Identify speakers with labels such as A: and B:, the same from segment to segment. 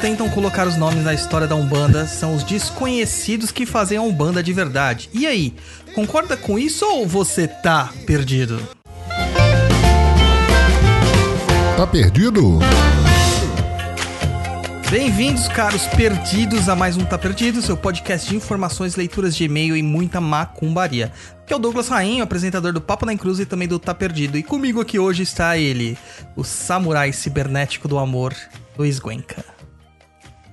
A: tentam colocar os nomes na história da Umbanda, são os desconhecidos que fazem a Umbanda de verdade. E aí, concorda com isso ou você tá perdido?
B: Tá perdido?
A: Bem-vindos, caros perdidos, a mais um Tá Perdido, seu podcast de informações, leituras de e-mail e muita macumbaria. Que é o Douglas Rainho, apresentador do Papo na Cruz e também do Tá Perdido. E comigo aqui hoje está ele, o samurai cibernético do amor, Luiz Guenca.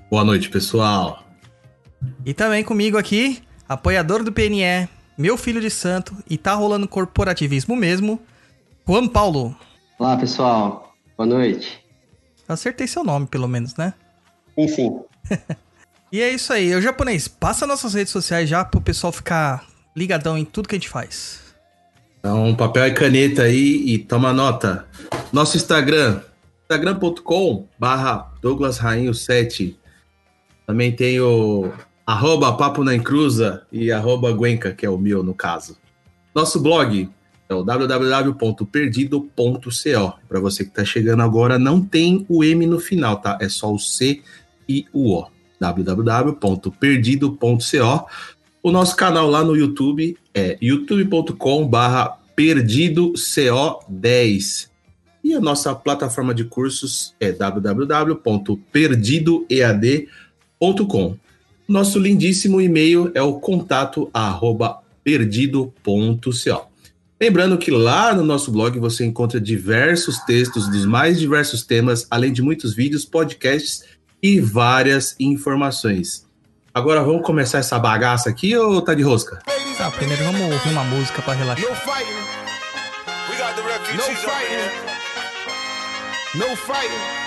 C: Boa noite, pessoal.
A: E também comigo aqui, apoiador do PNE, meu filho de santo e tá rolando corporativismo mesmo, Juan Paulo.
D: Olá, pessoal. Boa noite.
A: Acertei seu nome, pelo menos, né?
D: Sim, sim.
A: e é isso aí. O japonês, passa nossas redes sociais já pro pessoal ficar ligadão em tudo que a gente faz.
C: Então, papel e caneta aí e toma nota. Nosso Instagram, instagram.com barra Douglas Rainho 7. Também tem o arroba Papo na Encruza e arroba Guenca, que é o meu no caso. Nosso blog é o www.perdido.co. Para você que está chegando agora, não tem o M no final, tá? É só o C e o O. www.perdido.co. O nosso canal lá no YouTube é youtube.com/barra perdidoco10. E a nossa plataforma de cursos é www.perdidoead.com. Nosso lindíssimo e-mail é o contato arroba perdido.co. Lembrando que lá no nosso blog você encontra diversos textos dos mais diversos temas, além de muitos vídeos, podcasts e várias informações. Agora vamos começar essa bagaça aqui ou tá de rosca?
A: Tá, primeiro vamos ouvir uma música para relaxar.
E: No fighting. We got the refugees no fighting. No fighting.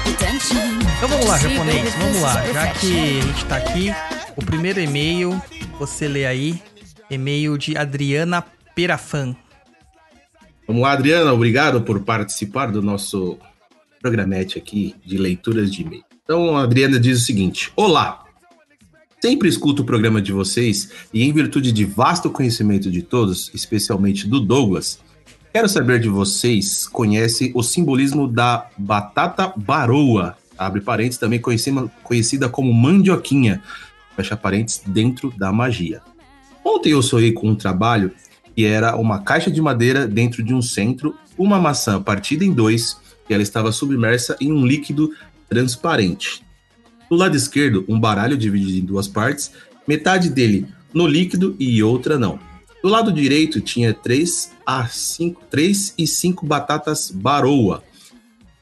A: Então vamos lá, japonês, vamos lá. Já que a gente tá aqui, o primeiro e-mail, você lê aí, e-mail de Adriana Perafan.
C: Vamos lá, Adriana, obrigado por participar do nosso programete aqui de leituras de e-mail. Então, a Adriana diz o seguinte: Olá! Sempre escuto o programa de vocês e, em virtude de vasto conhecimento de todos, especialmente do Douglas, quero saber de vocês conhecem o simbolismo da batata baroa, abre parênteses, também conhecida, como mandioquinha, fecha parênteses, dentro da magia. Ontem eu sonhei com um trabalho que era uma caixa de madeira dentro de um centro, uma maçã partida em dois e ela estava submersa em um líquido transparente. Do lado esquerdo, um baralho dividido em duas partes, metade dele no líquido e outra não. Do lado direito tinha três a cinco, três e cinco batatas baroa.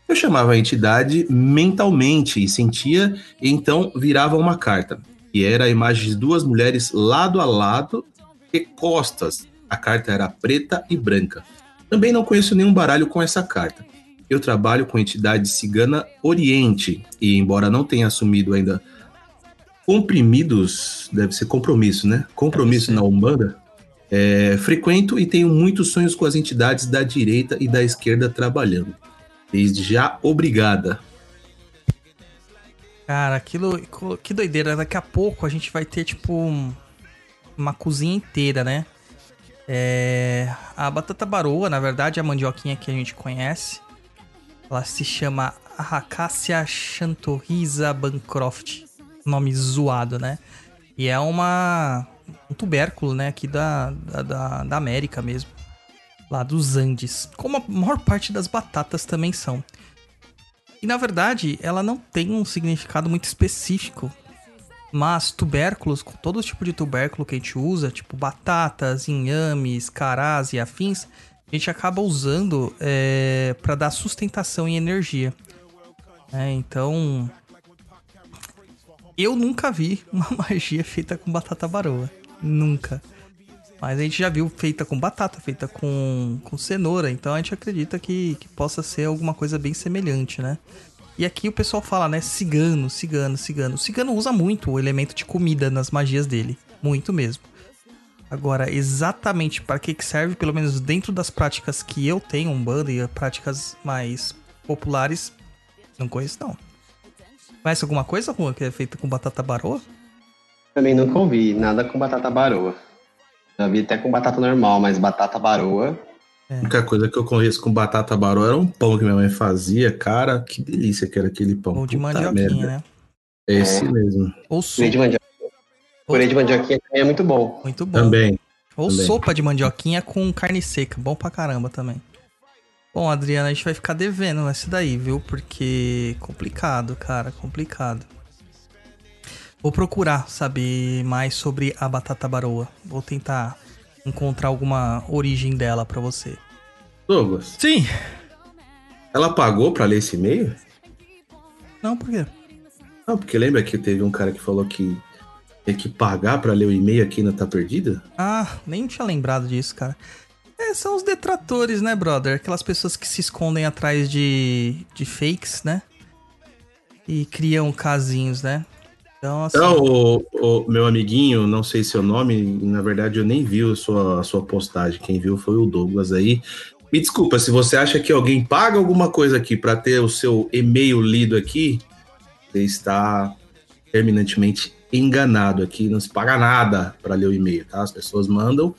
C: Eu chamava a entidade mentalmente e sentia, e então virava uma carta, que era a imagem de duas mulheres lado a lado e costas. A carta era preta e branca. Também não conheço nenhum baralho com essa carta. Eu trabalho com a entidade cigana Oriente e, embora não tenha assumido ainda comprimidos, deve ser compromisso, né? Compromisso na Umbanda. É, frequento e tenho muitos sonhos com as entidades da direita e da esquerda trabalhando. Desde já, obrigada.
A: Cara, aquilo. Que doideira. Daqui a pouco a gente vai ter, tipo, um- uma cozinha inteira, né? É, a batata baroa, na verdade, é a mandioquinha que a gente conhece. Ela se chama Acacia Xanthorrhiza Bancroft. Nome zoado, né? E é uma. um tubérculo, né? Aqui da, da, da América mesmo. Lá dos Andes. Como a maior parte das batatas também são. E na verdade, ela não tem um significado muito específico. Mas tubérculos, com todo tipo de tubérculo que a gente usa, tipo batatas, inhames, carás e afins, a gente acaba usando é, para dar sustentação e energia. É, então, eu nunca vi uma magia feita com batata baroa. Nunca. Mas a gente já viu feita com batata, feita com, com cenoura, então a gente acredita que, que possa ser alguma coisa bem semelhante, né? E aqui o pessoal fala, né? Cigano, cigano, cigano. O cigano usa muito o elemento de comida nas magias dele. Muito mesmo. Agora, exatamente para que serve, pelo menos dentro das práticas que eu tenho, Umbanda e práticas mais populares, não conheço não. Conhece alguma coisa, Juan, que é feita com batata baroa?
D: Também nunca ouvi nada com batata baroa. Já vi até com batata normal, mas batata baroa.
C: A única coisa que eu conheço com batata baró era um pão que minha mãe fazia. Cara, que delícia que era aquele pão.
A: Ou de
C: Puta
A: mandioquinha,
C: merda.
A: né?
C: É esse mesmo.
A: Ou
D: Purê de
A: sopa.
D: mandioca. Purê de mandioquinha também é muito bom.
A: Muito bom.
C: Também.
A: Ou
C: também.
A: sopa de mandioquinha com carne seca. Bom pra caramba também. Bom, Adriana, a gente vai ficar devendo essa daí, viu? Porque complicado, cara, complicado. Vou procurar saber mais sobre a batata baroa. Vou tentar encontrar alguma origem dela pra você.
C: Douglas,
A: Sim.
C: ela pagou pra ler esse e-mail?
A: Não, por quê?
C: Não, porque lembra que teve um cara que falou que tem que pagar pra ler o e-mail aqui na Tá Perdida?
A: Ah, nem tinha lembrado disso, cara. É, são os detratores, né, brother? Aquelas pessoas que se escondem atrás de, de fakes, né? E criam casinhos, né? Então, assim.
C: Então, o, o meu amiguinho, não sei seu nome, na verdade eu nem vi a sua, a sua postagem. Quem viu foi o Douglas aí. Me desculpa, se você acha que alguém paga alguma coisa aqui pra ter o seu e-mail lido aqui, você está terminantemente enganado aqui. Não se paga nada pra ler o e-mail, tá? As pessoas mandam,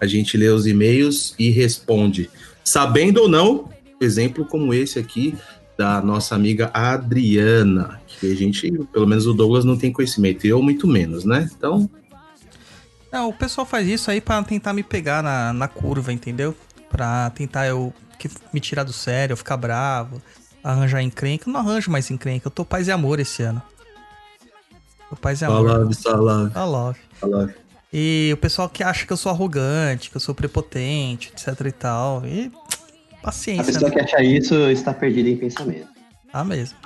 C: a gente lê os e-mails e responde. Sabendo ou não, exemplo como esse aqui da nossa amiga Adriana, que a gente, pelo menos o Douglas não tem conhecimento, eu muito menos, né? Então,
A: Não, o pessoal faz isso aí pra tentar me pegar na, na curva, entendeu? Pra tentar eu que- me tirar do sério, eu ficar bravo, arranjar encrenca. Eu não arranjo mais encrenca, eu tô paz e amor esse ano. Tô paz e amor.
C: salve, salve, salve.
A: E o pessoal que acha que eu sou arrogante, que eu sou prepotente, etc e tal. E
D: A
A: paciência,
D: pessoa
A: né?
D: que acha isso está perdida em pensamento.
A: Ah, mesmo.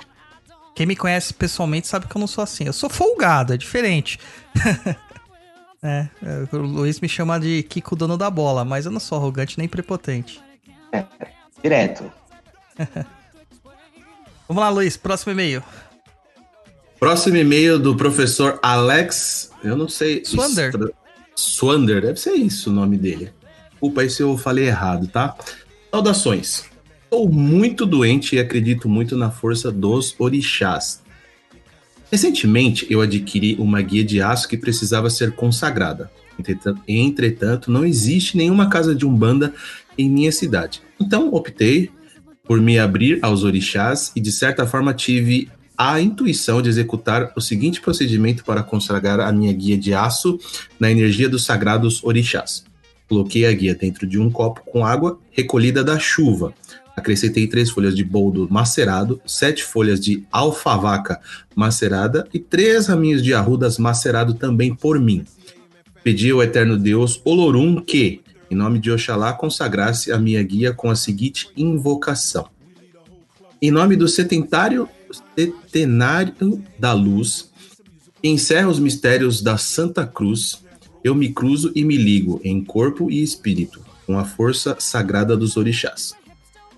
A: Quem me conhece pessoalmente sabe que eu não sou assim. Eu sou folgado, é diferente. é, é, o Luiz me chama de Kiko dono da bola, mas eu não sou arrogante nem prepotente.
D: Direto.
A: Vamos lá, Luiz, próximo e-mail.
C: Próximo e-mail do professor Alex, eu não sei.
A: Swander.
C: Estra- Swander, deve ser isso o nome dele. Desculpa aí se eu falei errado, tá? Saudações. Estou muito doente e acredito muito na força dos orixás. Recentemente, eu adquiri uma guia de aço que precisava ser consagrada. Entretanto, não existe nenhuma casa de umbanda em minha cidade. Então, optei por me abrir aos orixás e, de certa forma, tive a intuição de executar o seguinte procedimento para consagrar a minha guia de aço na energia dos sagrados orixás. Coloquei a guia dentro de um copo com água recolhida da chuva. Acrescentei três folhas de boldo macerado, sete folhas de alfavaca macerada e três raminhos de arrudas macerado também por mim. Pedi ao eterno Deus Olorum que, em nome de Oxalá, consagrasse a minha guia com a seguinte invocação. Em nome do setentário, setenário da luz, encerra os mistérios da Santa Cruz, eu me cruzo e me ligo em corpo e espírito com a força sagrada dos orixás.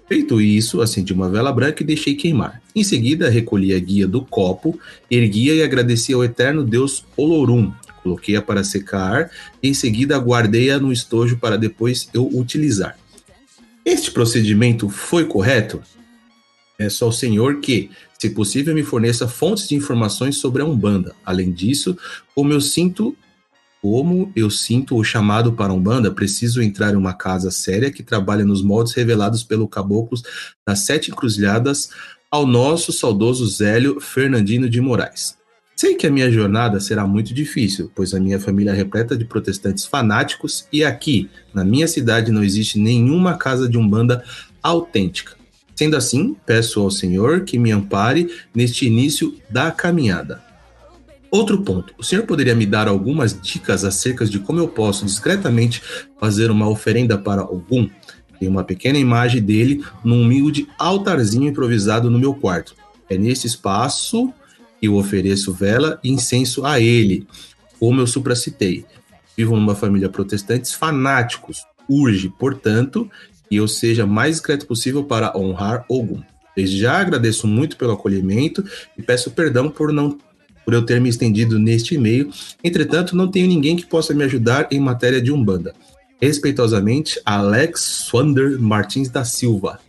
C: Feito isso, acendi uma vela branca e deixei queimar. Em seguida, recolhi a guia do copo, erguia e agradeci ao eterno Deus Olorum. Coloquei-a para secar e em seguida guardei-a no estojo para depois eu utilizar. Este procedimento foi correto? É só o Senhor que, se possível, me forneça fontes de informações sobre a Umbanda. Além disso, como eu sinto como eu sinto o chamado para Umbanda, preciso entrar em uma casa séria que trabalha nos moldes revelados pelo Caboclos das Sete Encruzilhadas ao nosso saudoso Zélio Fernandino de Moraes. Sei que a minha jornada será muito difícil, pois a minha família é repleta de protestantes fanáticos e aqui, na minha cidade, não existe nenhuma casa de Umbanda autêntica. Sendo assim, peço ao Senhor que me ampare neste início da caminhada. Outro ponto, o senhor poderia me dar algumas dicas acerca de como eu posso discretamente fazer uma oferenda para algum? Tem uma pequena imagem dele num humilde altarzinho improvisado no meu quarto. É nesse espaço que eu ofereço vela e incenso a ele, como eu supracitei. Vivo numa família protestantes fanáticos. Urge, portanto, que eu seja mais discreto possível para honrar algum. Desde já agradeço muito pelo acolhimento e peço perdão por não por eu ter me estendido neste e-mail. Entretanto, não tenho ninguém que possa me ajudar em matéria de Umbanda. Respeitosamente, Alex Swander Martins da Silva.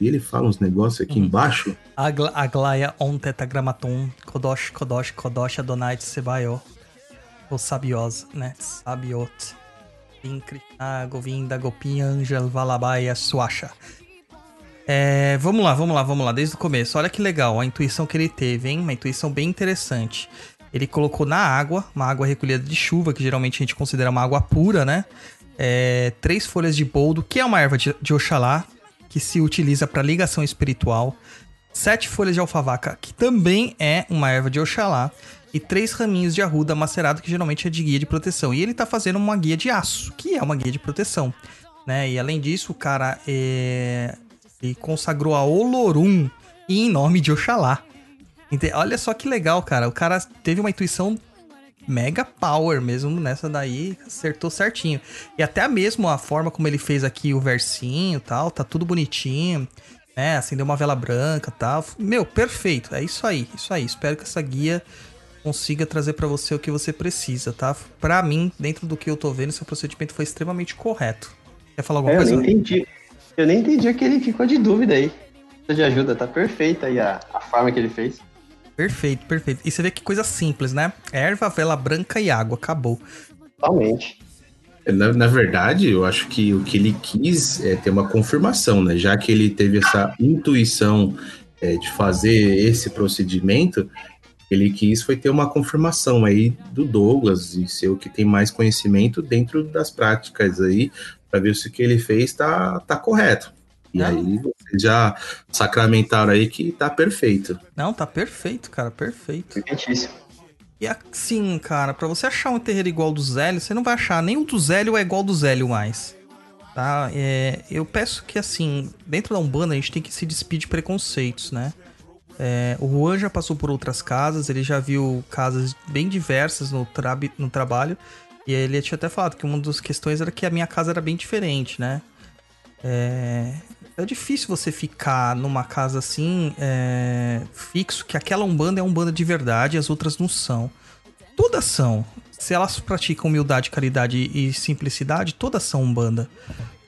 C: E ele fala uns negócios aqui embaixo.
A: Agla, Aglaia on tetragramaton, Kodosh, Kodosh, Kodosh, Adonai, Sebaio. Ou Sabios, né? Sabiot. Vim Krishna, Govinda, Gopi, Angel, Valabaya, Swasha. É, vamos lá, vamos lá, vamos lá, desde o começo. Olha que legal a intuição que ele teve, hein? Uma intuição bem interessante. Ele colocou na água, uma água recolhida de chuva, que geralmente a gente considera uma água pura, né? É, três folhas de boldo, que é uma erva de, de Oxalá, que se utiliza para ligação espiritual. Sete folhas de alfavaca, que também é uma erva de Oxalá. E três raminhos de arruda macerado, que geralmente é de guia de proteção. E ele tá fazendo uma guia de aço, que é uma guia de proteção. Né? E além disso, o cara é... ele consagrou a Olorum em nome de Oxalá. Olha só que legal, cara. O cara teve uma intuição mega power mesmo nessa daí, acertou certinho. E até mesmo a forma como ele fez aqui o versinho e tal, tá tudo bonitinho, né? Acendeu uma vela branca e tal. Meu, perfeito. É isso aí, isso aí. Espero que essa guia consiga trazer pra você o que você precisa, tá? Pra mim, dentro do que eu tô vendo, seu procedimento foi extremamente correto. Quer falar alguma
D: É, eu
A: coisa?
D: nem entendi. Eu nem entendi que ele ficou de dúvida aí. Precisa de ajuda, tá perfeita aí a, a forma que ele fez.
A: Perfeito, perfeito. E você vê que coisa simples, né? Erva, vela branca e água, acabou.
D: Totalmente.
C: Na, na verdade, eu acho que o que ele quis é ter uma confirmação, né? Já que ele teve essa intuição é, de fazer esse procedimento, ele quis foi ter uma confirmação aí do Douglas e ser o que tem mais conhecimento dentro das práticas aí, para ver se o que ele fez tá, tá correto. E
A: Não.
C: aí vocês já sacramentaram aí que tá perfeito.
A: Não, tá perfeito, cara, perfeito.
D: Perfeitíssimo.
A: E assim, cara, pra você achar um terreiro igual do Zélio, você não vai achar. Nem o do Zélio é igual do Zélio mais. Tá? É, eu peço que, assim, dentro da Umbanda a gente tem que se despedir de preconceitos, né? É, o Juan já passou por outras casas, ele já viu casas bem diversas no, trabi- no trabalho. E ele tinha até falado que uma das questões era que a minha casa era bem diferente, né? É, é difícil você ficar numa casa assim, é, fixo, que aquela Umbanda é Umbanda de verdade e as outras não são. Todas são. Se elas praticam humildade, caridade e simplicidade, todas são Umbanda.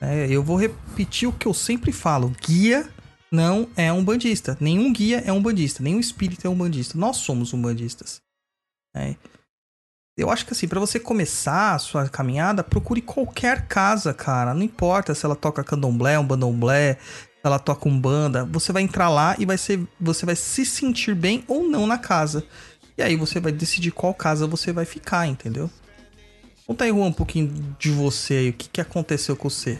A: É, eu vou repetir o que eu sempre falo: guia não é um bandista. Nenhum guia é um bandista. Nenhum espírito é um bandista. Nós somos umbandistas. É. Eu acho que assim, pra você começar a sua caminhada, procure qualquer casa, cara. Não importa se ela toca candomblé, um bandomblé, se ela toca um banda, você vai entrar lá e vai ser, você vai se sentir bem ou não na casa. E aí você vai decidir qual casa você vai ficar, entendeu? Conta aí, Juan, um pouquinho de você aí. O que, que aconteceu com você?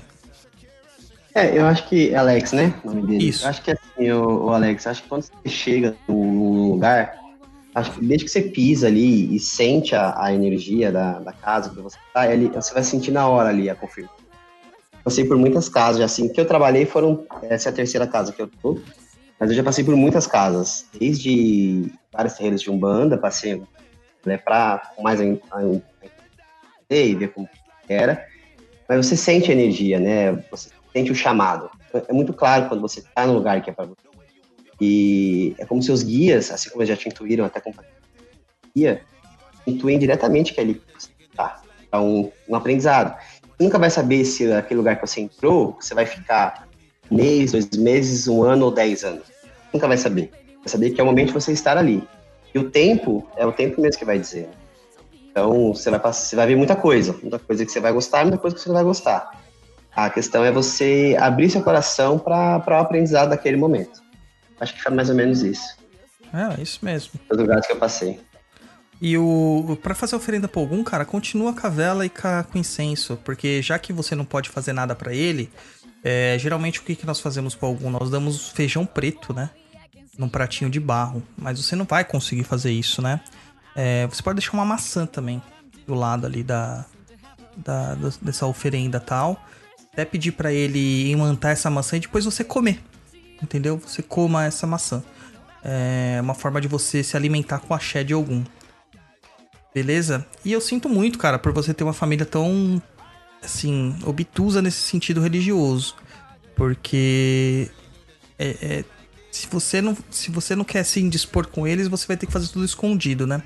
D: É, eu acho que. Alex, né? O nome dele.
A: Isso.
D: Eu acho que assim, o, o Alex, acho que quando você chega num lugar, acho que desde que você pisa ali e sente a, a energia da, da casa que você tá, ali, você vai sentir na hora ali a confirmação. Eu passei por muitas casas, assim, que eu trabalhei foram. Essa é a terceira casa que eu tô. Mas eu já passei por muitas casas. Desde vários terreiros de Umbanda, passei né, com mais a, e ver como era. Mas você sente a energia, né? Você sente o chamado. É muito claro quando você está no lugar que é para você. E é como seus guias, assim como já te intuíram até com guia, intuem diretamente que é ali está. É um, um aprendizado. Você nunca vai saber se aquele lugar que você entrou, você vai ficar um mês, dois meses, um ano ou dez anos. Nunca vai saber. Vai saber que é o momento de você estar ali. E o tempo é o tempo mesmo que vai dizer. Então, você vai, passar, você vai ver muita coisa. Muita coisa que você vai gostar, muita coisa que você não vai gostar. A questão é você abrir seu coração para o aprendizado daquele momento. Acho que foi mais ou menos isso.
A: É, isso mesmo.
D: Os lugares que eu passei.
A: E o para fazer oferenda pra algum, cara, continua com a vela e com, incenso, porque já que você não pode fazer nada pra ele, é, geralmente o que, que nós fazemos pra algum? Nós damos feijão preto, né? Num pratinho de barro, mas você não vai conseguir fazer isso, né? É, você pode deixar uma maçã também do lado ali da, da dessa oferenda tal. Até pedir pra ele imantar essa maçã e depois você comer, entendeu? Você coma essa maçã. É uma forma de você se alimentar com axé de algum. Beleza? E eu sinto muito, cara, por você ter uma família tão, assim, obtusa nesse sentido religioso. Porque é- é- se, você não, se você não quer se indispor com eles, você vai ter que fazer tudo escondido, né?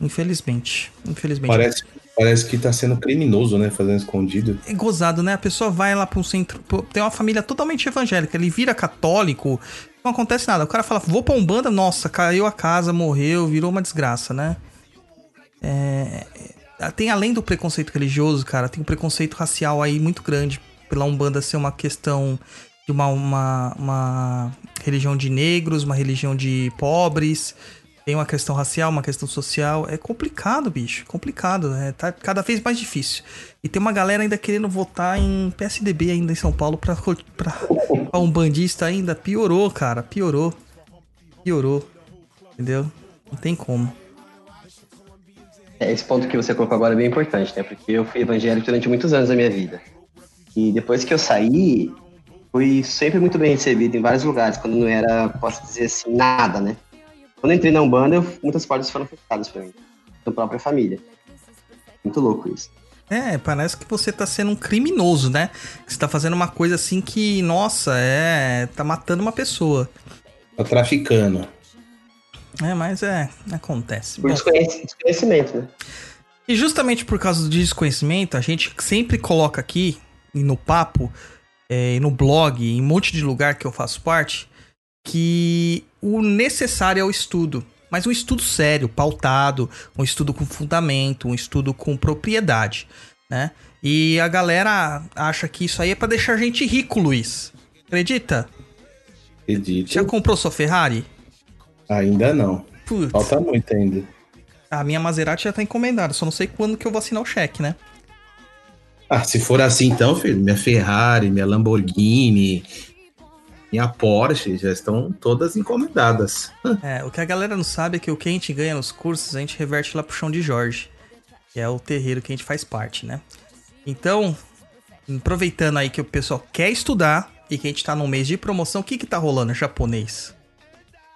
A: Infelizmente. Infelizmente.
C: Parece, parece que tá sendo criminoso, né? Fazendo escondido.
A: É gozado, né? A pessoa vai lá um centro. pô, Tem uma família totalmente evangélica. Ele vira católico, não acontece nada. O cara fala, vou pra Umbanda, nossa, caiu a casa, morreu, virou uma desgraça, né? É, Tem além do preconceito religioso, cara, tem um preconceito racial aí muito grande pela Umbanda ser uma questão de uma, uma, uma religião de negros, uma religião de pobres. Tem uma questão racial, uma questão social. É complicado, bicho. Complicado. É, tá cada vez mais difícil. E tem uma galera ainda querendo votar em PSDB ainda em São Paulo pra, pra, pra um bandista ainda. Piorou, cara. Piorou. Piorou. Entendeu? Não tem como.
D: É, esse ponto que você colocou agora é bem importante, né? Porque eu fui evangélico durante muitos anos da minha vida. E depois que eu saí, fui sempre muito bem recebido em vários lugares, quando não era, posso dizer assim, nada, né? Quando eu entrei na Umbanda, eu- muitas portas foram fechadas pra mim, da própria família. Muito louco isso.
A: É, parece que você tá sendo um criminoso, né? Que você tá fazendo uma coisa assim que, nossa, é. tá matando uma pessoa.
C: Tá traficando.
A: É, mas é. Acontece.
D: Por
A: Bom,
D: desconhec- desconhecimento, né?
A: E justamente por causa do desconhecimento, a gente sempre coloca aqui e no papo, é, no blog, em um monte de lugar que eu faço parte, que o necessário é o estudo. Mas um estudo sério, pautado, um estudo com fundamento, um estudo com propriedade, né? E a galera acha que isso aí é pra deixar a gente rico, Luiz. Acredita?
C: Acredito.
A: Já comprou sua Ferrari?
C: Ainda não.
A: Putz,
C: Falta muito ainda.
A: a minha Maserati já tá encomendada, só não sei quando que eu vou assinar o cheque, né?
C: Ah, se for assim então, filho, minha Ferrari, minha Lamborghini, minha Porsche já estão todas encomendadas.
A: É, o que a galera não sabe é que o que a gente ganha nos cursos, a gente reverte lá pro chão de Jorge, que é o terreiro que a gente faz parte, né? Então, aproveitando aí que o pessoal quer estudar e que a gente tá num mês de promoção, o que que tá rolando japonês?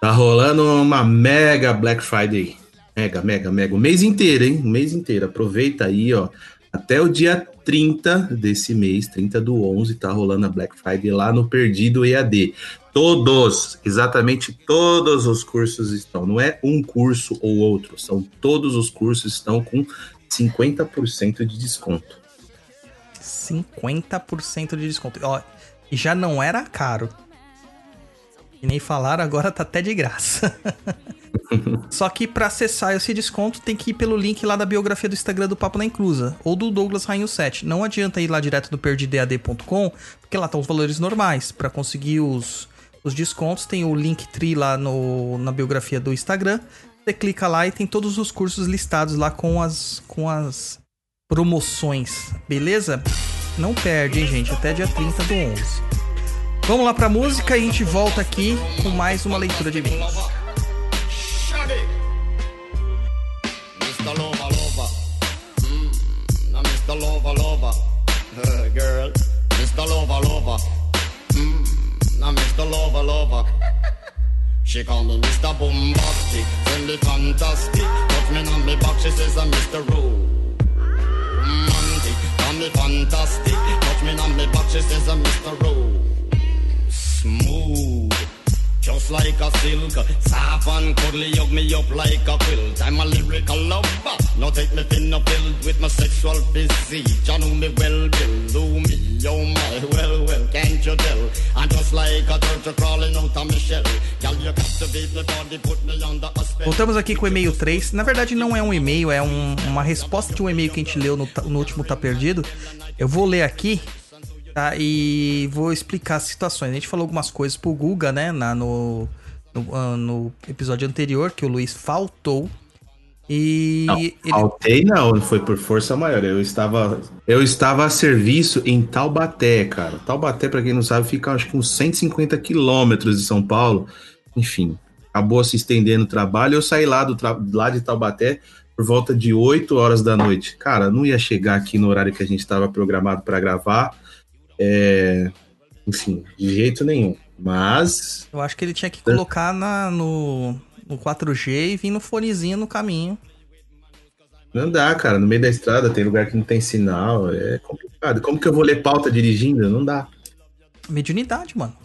C: Tá rolando uma mega Black Friday. Mega, mega, mega. O mês inteiro, hein? O mês inteiro. Aproveita aí, ó. Até o dia 30 desse mês, 30 do 11, tá rolando a Black Friday lá no Perdido EAD. Todos, exatamente todos os cursos estão. Não é um curso ou outro, são todos os cursos estão com 50% de desconto.
A: 50% de desconto. Ó, já não era caro. E nem falaram, agora tá até de graça. Só que pra acessar esse desconto tem que ir pelo link lá da biografia do Instagram do Papo na Inclusa ou do Douglas Rainho 7. Não adianta ir lá direto no perdidead.com, porque lá estão os valores normais. Pra conseguir os, os descontos, tem o Linktree lá no, na biografia do Instagram. Você clica lá e tem todos os cursos listados lá com as, com as promoções, beleza? Não perde, hein, gente? Até dia 30 do 11. Vamos lá pra música e a gente volta aqui com mais uma leitura de e-mails.
F: Girl, Mr. Lover, lover. Mm, now Mr. Lover, lover. She call me Mr. Bombastic, send me fantastic. Touch me on me back, she says I'm Mr. Romantic. Call me fantastic, touch me on me back, she says I'm Mr. Smooth. Just like a silk, soft and cuddly, hug me up like a quilt. I'm a lyrical lover, take me thin with my sexual physique. You know me well, Bill, do me, oh my, well, well, can't you tell? I'm just like a turtle crawling out of my shell. Girl, you captivate me body, put me under a spell.
A: Voltamos aqui com o e-mail 3. Na verdade, não é um e-mail, é um- uma resposta de um e-mail que a gente leu no, no último Tá Perdido. Eu vou ler aqui, tá? E vou explicar as situações. A gente falou algumas coisas pro Guga, né? Na, no, no, ah, no episódio anterior, que o Luiz faltou. E
C: Não,
A: ele.
C: faltei não, foi por força maior. Eu estava, eu estava a serviço em Taubaté, cara. Taubaté, pra quem não sabe, fica acho que uns 150 quilômetros de São Paulo. Enfim, acabou se estendendo o trabalho. Eu saí lá, do tra- lá de Taubaté por volta de 8 horas da noite. Cara, não ia chegar aqui no horário que a gente estava programado para gravar. É, Enfim, de jeito nenhum. Mas
A: Eu acho que ele tinha que colocar na, no, no 4G e vir no fonezinho no caminho.
C: Não dá, cara. No meio da estrada tem lugar que não tem sinal. É complicado. Como que eu vou ler pauta dirigindo? Não dá.
A: Mediunidade, mano.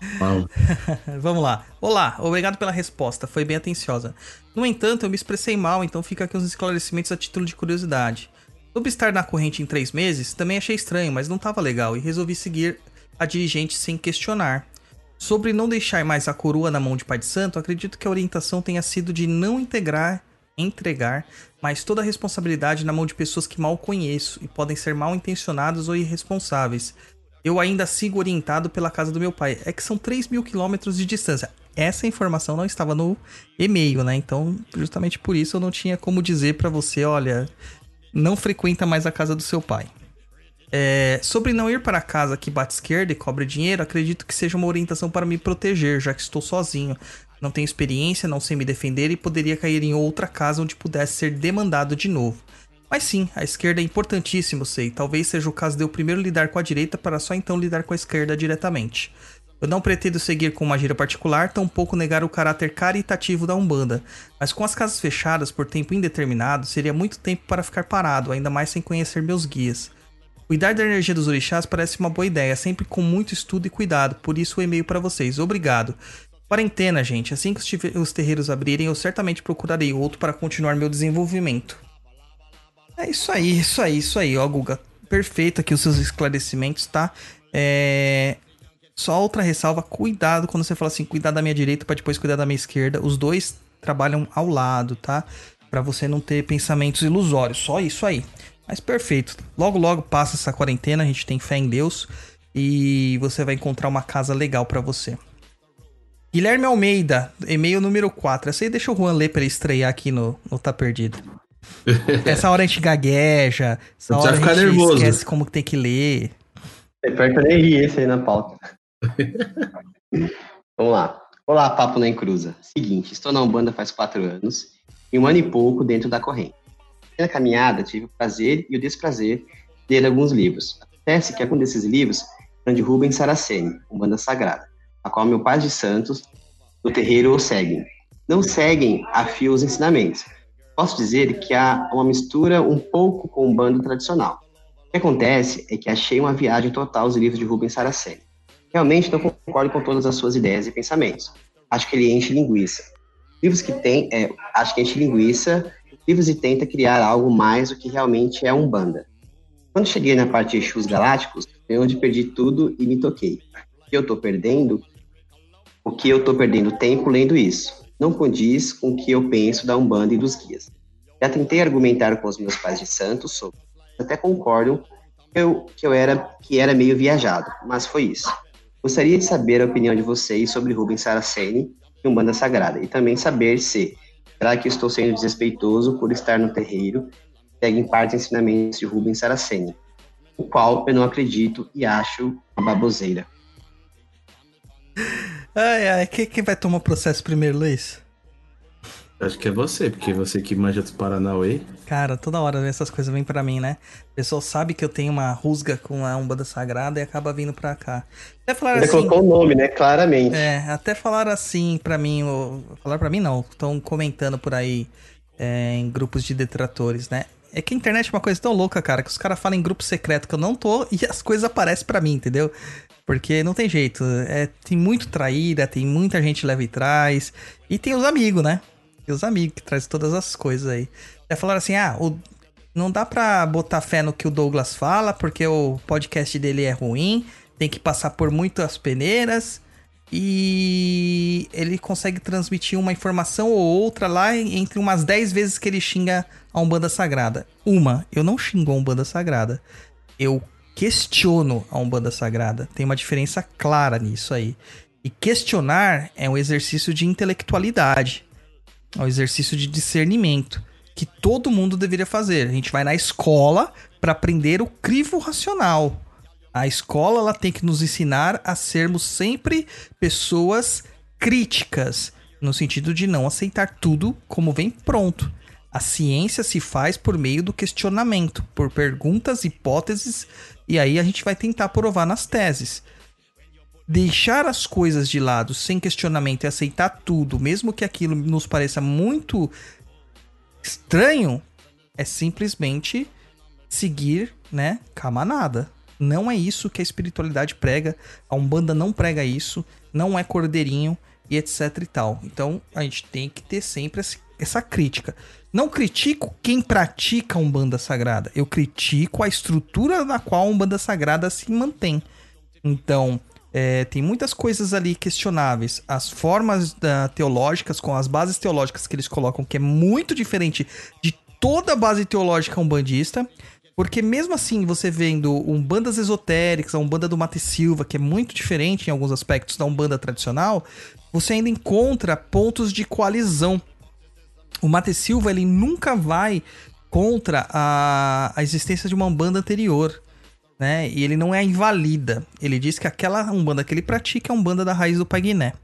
A: Vamos lá. Olá, obrigado pela resposta, foi bem atenciosa. No entanto, eu me expressei mal, então fica aqui uns esclarecimentos a título de curiosidade. Sobre estar na corrente em três meses, também achei estranho, mas não tava legal e resolvi seguir a dirigente sem questionar. Sobre não deixar mais a coroa na mão de Pai de Santo, acredito que a orientação tenha sido de não integrar, entregar, mas toda a responsabilidade na mão de pessoas que mal conheço e podem ser mal intencionadas ou irresponsáveis. Eu ainda sigo orientado pela casa do meu pai. É que são 3 mil quilômetros de distância. Essa informação não estava no e-mail, né? Então, justamente por isso eu não tinha como dizer pra você, olha, não frequenta mais a casa do seu pai. É, sobre não ir para a casa que bate esquerda e cobre dinheiro, acredito que seja uma orientação para me proteger, já que estou sozinho. Não tenho experiência, não sei me defender e poderia cair em outra casa onde pudesse ser demandado de novo. Mas sim, a esquerda é importantíssimo, sei. Talvez seja o caso de eu primeiro lidar com a direita para só então lidar com a esquerda diretamente. Eu não pretendo seguir com uma gira particular, tampouco negar o caráter caritativo da Umbanda, mas com as casas fechadas por tempo indeterminado, seria muito tempo para ficar parado, ainda mais sem conhecer meus guias. Cuidar da energia dos orixás parece uma boa ideia, sempre com muito estudo e cuidado, por isso o e-mail para vocês. Obrigado. Quarentena, gente. Assim que os terreiros abrirem, eu certamente procurarei outro para continuar meu desenvolvimento. É isso aí, isso aí, isso aí, ó, Guga. Perfeito aqui os seus esclarecimentos, tá? É. Só outra ressalva, cuidado quando você fala assim, cuidar da minha direita para depois cuidar da minha esquerda. Os dois trabalham ao lado, tá? Pra você não ter pensamentos ilusórios. Só isso aí. Mas perfeito. Logo, logo passa essa quarentena, a gente tem fé em Deus e você vai encontrar uma casa legal pra você. Guilherme Almeida, e-mail número 4. Essa aí deixa o Juan ler pra ele estrear aqui no, no Tá Perdido. Essa hora a gente gagueja, essa hora a gente
C: ficar nervoso.
A: esquece como que tem que ler.
D: É pior que eu nem ri esse aí na pauta. Vamos lá. Olá, Papo na Encruza. Seguinte, estou na Umbanda faz quatro anos e um ano e pouco dentro da corrente. Na caminhada, tive o prazer e o desprazer de ler alguns livros. Acontece que algum desses livros são de Rubens Saraceni, Umbanda Sagrada, a qual meu pai de santos do terreiro o seguem. Não seguem a fio os ensinamentos. Posso dizer que há uma mistura um pouco com o Umbanda tradicional. O que acontece é que achei uma viagem total os livros de Rubens Saraceni. Realmente não concordo com todas as suas ideias e pensamentos. Acho que ele enche linguiça. Livros que tem, é, acho que enche linguiça, livros e tenta criar algo mais do que realmente é Umbanda. Quando cheguei na parte de Exus Galácticos, foi onde perdi tudo e me toquei. Eu tô perdendo? O que eu tô perdendo tempo lendo isso? Não condiz com o que eu penso da Umbanda e dos guias. Já tentei argumentar com os meus pais de santos sobre, até concordam que eu, que eu era que era meio viajado, mas foi isso. Gostaria de saber a opinião de vocês sobre Rubens Saraceni e Umbanda Sagrada, e também saber se será que estou sendo desrespeitoso por estar no terreiro segue em parte ensinamentos de Rubens Saraceni, o qual eu não acredito e acho uma baboseira.
A: Ai, ai, quem, quem vai tomar processo primeiro, Luiz?
C: Acho que é você, porque você que manja dos Paranauê.
A: Cara, toda hora essas coisas vêm pra mim, né? O pessoal sabe que eu tenho uma rusga com a Umbanda Sagrada e acaba vindo pra cá. Até falaram assim...
D: colocou o nome, né? Claramente.
A: É, até falaram assim pra mim, ou, falaram pra mim não, estão comentando por aí é, em grupos de detratores, né? É que a internet é uma coisa tão louca, cara, que os caras falam em grupo secreto que eu não tô e as coisas aparecem pra mim, entendeu? Porque não tem jeito, é, tem muito traíra, tem muita gente leva e traz, e tem os amigos, né? Os amigos que trazem todas as coisas aí. Já falaram assim, ah, o, não dá pra botar fé no que o Douglas fala, porque o podcast dele é ruim, tem que passar por muitas peneiras e ele consegue transmitir uma informação ou outra lá entre umas 10 vezes que ele xinga a Umbanda Sagrada. Uma, eu não xingo a Umbanda Sagrada. Eu questiono a Umbanda Sagrada. Tem uma diferença clara nisso aí. E questionar é um exercício de intelectualidade. É um exercício de discernimento que todo mundo deveria fazer. A gente vai na escola para aprender o crivo racional. A escola ela tem que nos ensinar a sermos sempre pessoas críticas, no sentido de não aceitar tudo como vem pronto. A ciência se faz por meio do questionamento, por perguntas, hipóteses, e aí a gente vai tentar provar nas teses. Deixar as coisas de lado sem questionamento e aceitar tudo, mesmo que aquilo nos pareça muito estranho, é simplesmente seguir, né, com a manada. Não é isso que a espiritualidade prega. A Umbanda não prega isso. Não é cordeirinho e etc e tal. Então a gente tem que ter sempre essa crítica. Não critico quem pratica a Umbanda Sagrada. Eu critico a estrutura na qual a Umbanda Sagrada se mantém. Então, é, tem muitas coisas ali questionáveis. As formas da- teológicas, com as bases teológicas que eles colocam, que é muito diferente de toda a base teológica umbandista. Porque mesmo assim, você vendo umbandas esotéricas, a umbanda do Mate Silva, que é muito diferente em alguns aspectos da umbanda tradicional, você ainda encontra pontos de coalizão. O Mate Silva, ele nunca vai contra a, a existência de uma umbanda anterior né? E ele não é invalida. Ele diz que aquela umbanda que ele pratica é a umbanda da raiz do Paguiné.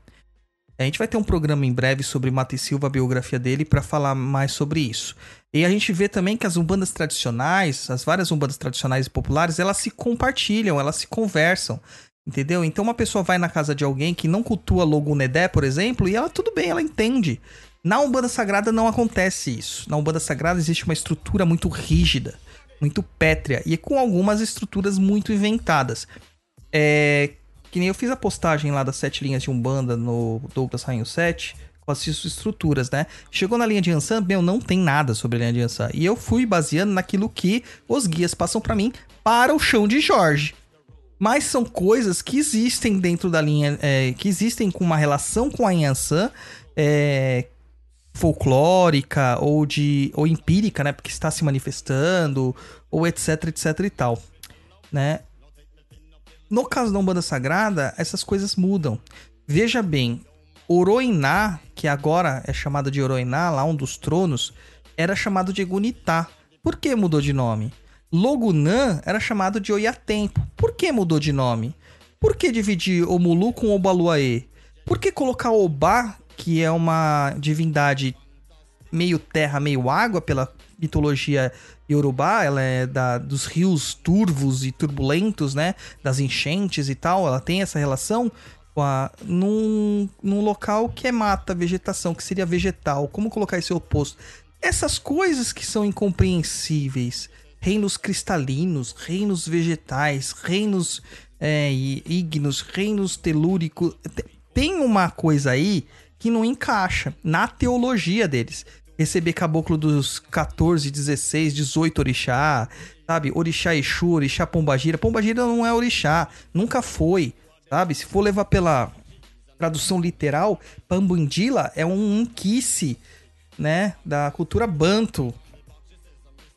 A: A gente vai ter um programa em breve sobre Mata e Silva, a biografia dele, para falar mais sobre isso. E a gente vê também que as umbandas tradicionais, as várias umbandas tradicionais e populares, elas se compartilham, elas se conversam. Entendeu? Então uma pessoa vai na casa de alguém que não cultua Logunedé, por exemplo, e ela tudo bem, ela entende. Na Umbanda Sagrada não acontece isso. Na Umbanda Sagrada existe uma estrutura muito rígida, muito pétrea e com algumas estruturas muito inventadas. É, que nem eu fiz a postagem lá das sete linhas de Umbanda no Douglas Rainho 7, com as estruturas, né? Chegou na linha de Ansan, meu, não tem nada sobre a linha de Ansan. E eu fui baseando naquilo que os guias passam pra mim para o chão de Jorge. Mas são coisas que existem dentro da linha, é, que existem com uma relação com a Yansan, é, folclórica ou de ou empírica, né, porque está se manifestando ou etc, etc e tal, né? No caso da Umbanda Sagrada, essas coisas mudam. Veja bem, Oroiná, que agora é chamado de Oroiná, lá um dos tronos, era chamado de Egunitá. Por que mudou de nome? Logunã era chamado de Oiatempo. Por que mudou de nome? Por que dividir Omulu com Obaluaê? Por que colocar Obá, que é uma divindade meio terra, meio água pela mitologia iorubá, ela é da, dos rios turvos e turbulentos, né? Das enchentes e tal, ela tem essa relação com a, num, num local que é mata, vegetação, que seria vegetal. Como colocar esse oposto? Essas coisas que são incompreensíveis. Reinos cristalinos, reinos vegetais, reinos é, reinos telúricos. Te- Tem uma coisa aí que não encaixa na teologia deles. Receber caboclo dos 14, 16, 18 orixá, sabe? Orixá Exu, orixá Pombagira. Pombagira não é orixá, nunca foi, sabe? Se for levar pela tradução literal, Pambandila é um inquice, né? Da cultura banto.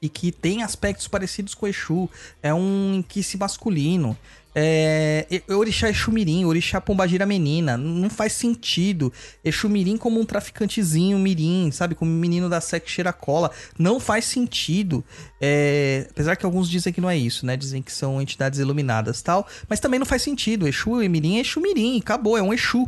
A: E que tem aspectos parecidos com Exu. É um inquice masculino. É, Orixá Exu Mirim, Orixá Pombagira Menina. Não faz sentido. Exu Mirim como um traficantezinho mirim, sabe? Como um menino da sec Xeracola. Não faz sentido. É, apesar que alguns dizem que não é isso, né? Dizem que são entidades iluminadas tal. Mas também não faz sentido. Exu e Mirim é Exu Mirim. Acabou, é um Exu.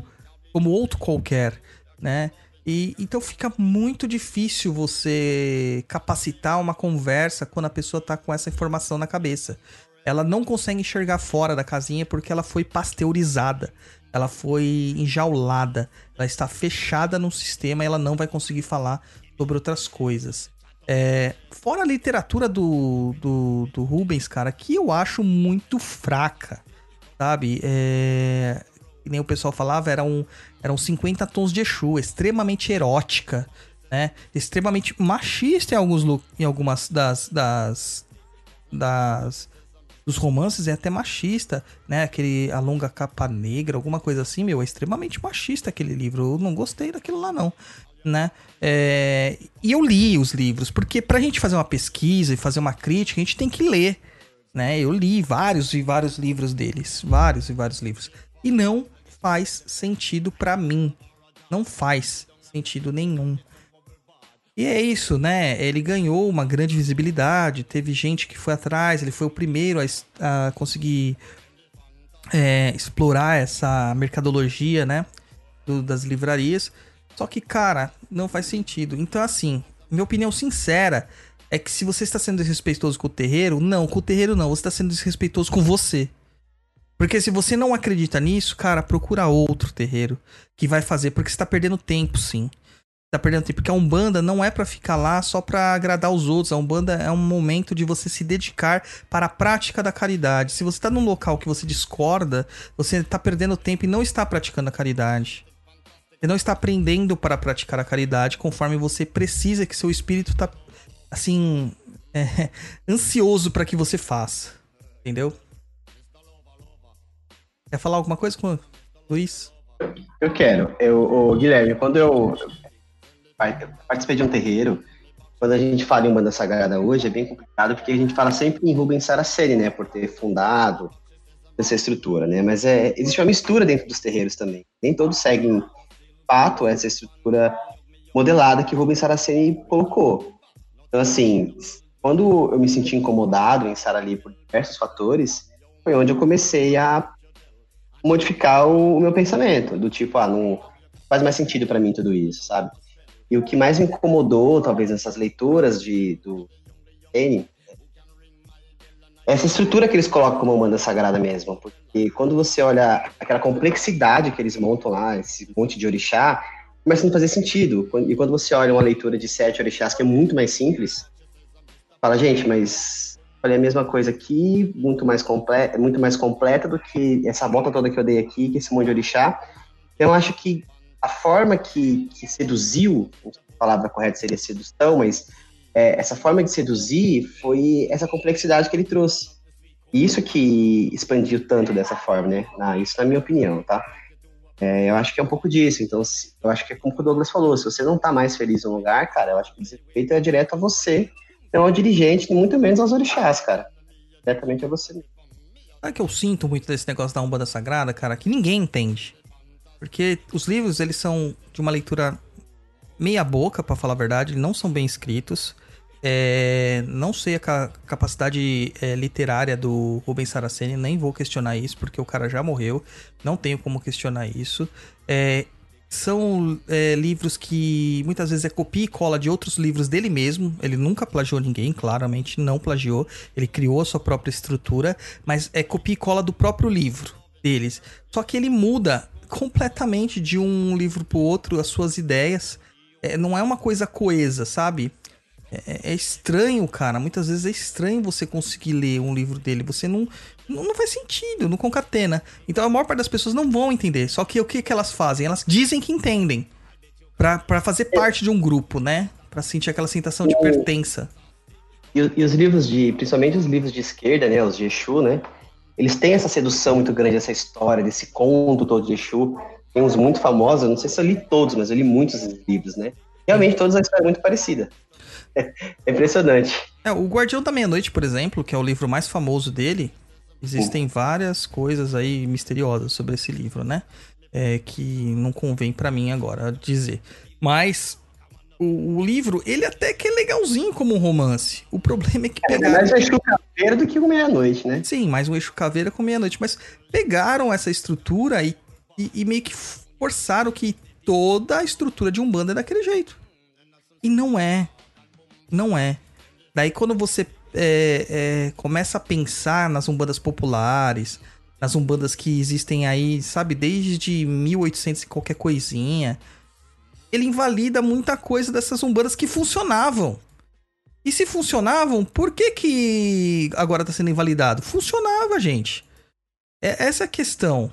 A: Como outro qualquer, né? E então fica muito difícil você capacitar uma conversa quando a pessoa tá com essa informação na cabeça. Ela não consegue enxergar fora da casinha porque ela foi pasteurizada. Ela foi enjaulada. Ela está fechada num sistema e ela não vai conseguir falar sobre outras coisas. É, fora a literatura do, do, do Rubens, cara, que eu acho muito fraca, sabe? É, nem o pessoal falava, eram, eram 50 tons de Exu, extremamente erótica, né? Extremamente machista em, alguns, em algumas das, das, das dos romances é até machista, né? Aquele A Longa Capa Negra, alguma coisa assim, meu, é extremamente machista aquele livro. Eu não gostei daquilo lá, não. Né? É, E eu li os livros, porque pra gente fazer uma pesquisa e fazer uma crítica, a gente tem que ler. Né? Eu li vários e vários livros deles. Vários e vários livros. E não faz sentido pra mim. Não faz sentido nenhum. E é isso, né? Ele ganhou uma grande visibilidade, teve gente que foi atrás, ele foi o primeiro a, a conseguir é, explorar essa mercadologia, né? do- das livrarias. Só que, cara, não faz sentido. Então, assim, minha opinião sincera é que se você está sendo desrespeitoso com o terreiro, não, com o terreiro não, você está sendo desrespeitoso com você. Porque se você não acredita nisso, cara, procura outro terreiro que vai fazer, porque você tá perdendo tempo, sim. Tá perdendo tempo. Porque a Umbanda não é pra ficar lá só pra agradar os outros. A Umbanda é um momento de você se dedicar para a prática da caridade. Se você tá num local que você discorda, você tá perdendo tempo e não está praticando a caridade. Você não está aprendendo para praticar a caridade conforme você precisa que seu espírito tá, assim, é, ansioso para que você faça. Entendeu? Quer falar alguma coisa com Luiz?
D: Eu quero. Eu, Guilherme, quando eu participei de um terreiro, quando a gente fala em Umbanda Sagrada hoje, é bem complicado, porque a gente fala sempre em Rubens Saraceni, né, por ter fundado essa estrutura, né, mas é, existe uma mistura dentro dos terreiros também. Nem todos seguem, fato, essa estrutura modelada que Rubens Saraceni colocou. Então, assim, quando eu me senti incomodado em estar ali por diversos fatores, foi onde eu comecei a modificar o, o meu pensamento, do tipo, ah, não faz mais sentido para mim tudo isso, sabe? E o que mais me incomodou, talvez, nessas leituras de, do N, essa estrutura que eles colocam como Umbanda Sagrada mesmo, porque quando você olha aquela complexidade que eles montam lá, esse monte de orixá, começa a não fazer sentido. E quando você olha uma leitura de sete orixás, que é muito mais simples, fala, gente, mas olha a mesma coisa aqui, muito mais, comple muito mais completa do que essa volta toda que eu dei aqui, que esse monte de orixá. Então, eu acho que a forma que, que seduziu, a palavra correta seria sedução, mas é, essa forma de seduzir foi essa complexidade que ele trouxe. E isso que expandiu tanto dessa forma, né? Isso na minha opinião, tá? É, eu acho que é um pouco disso. Então, se- eu acho que é como o Douglas falou: se você não tá mais feliz no lugar, cara, eu acho que o desrespeito é direto a você, não ao dirigente, muito menos aos orixás, cara. Diretamente a você.
A: Sabe que eu sinto muito desse negócio da Umbanda Sagrada, cara? Que ninguém entende. Porque os livros, eles são de uma leitura meia boca, pra falar a verdade, eles não são bem escritos. É, não sei a ca- capacidade é, literária do Rubens Saraceni, nem vou questionar isso, porque o cara já morreu. Não tenho como questionar isso. É, são é, livros que muitas vezes é copia e cola de outros livros dele mesmo. Ele nunca plagiou ninguém, claramente não plagiou. Ele criou a sua própria estrutura, mas é copia e cola do próprio livro deles. Só que ele muda completamente de um livro pro outro as suas ideias. É, não é uma coisa coesa, sabe? É, é estranho, cara. Muitas vezes é estranho você conseguir ler um livro dele. Você não, não, não faz sentido, não concatena. Então a maior parte das pessoas não vão entender. Só que o que, que elas fazem? Elas dizem que entendem. Pra, pra fazer parte de um grupo, né? Pra sentir aquela sensação de pertença.
D: E, e os livros de, principalmente os livros de esquerda, né, os de Exu, né, eles têm essa sedução muito grande, essa história, desse conto todo de Exu. Tem uns muito famosos, não sei se eu li todos, mas eu li muitos livros, né. Realmente todos a história é muito parecida. É impressionante.
A: É, o Guardião da Meia-Noite, por exemplo, que é o livro mais famoso dele, existem várias coisas aí misteriosas sobre esse livro, né? É, que não convém pra mim agora dizer. Mas o, o livro, ele até que é legalzinho como um romance. O problema é que
D: É
A: pegaram...
D: mais o Exu Caveira do que o Meia-Noite, né.
A: Sim, mais um eixo caveira com meia-noite. Mas pegaram essa estrutura e, e, e meio que forçaram que toda a estrutura de Umbanda é daquele jeito. E não é. Não é. Daí quando você é, é, começa a pensar nas Umbandas populares, nas Umbandas que existem aí, sabe, desde 1800 e qualquer coisinha, ele invalida muita coisa dessas Umbandas que funcionavam. E se funcionavam, por que que agora tá sendo invalidado? Funcionava, gente. É essa é a questão.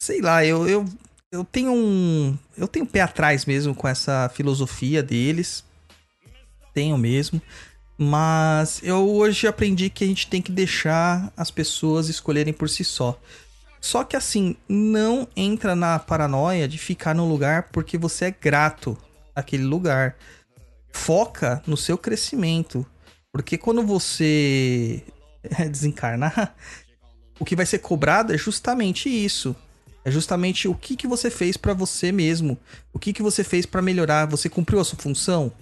A: Sei lá, eu, eu, eu tenho um. Eu tenho um pé atrás mesmo com essa filosofia deles. Tenho mesmo. Mas eu hoje aprendi que a gente tem que deixar as pessoas escolherem por si só. Só que assim, não entra na paranoia de ficar num lugar porque você é grato àquele lugar foca no seu crescimento. Porque quando você desencarnar, o que vai ser cobrado é justamente isso. É justamente o que, que você fez pra você mesmo. O que, que você fez pra melhorar. Você cumpriu a sua função?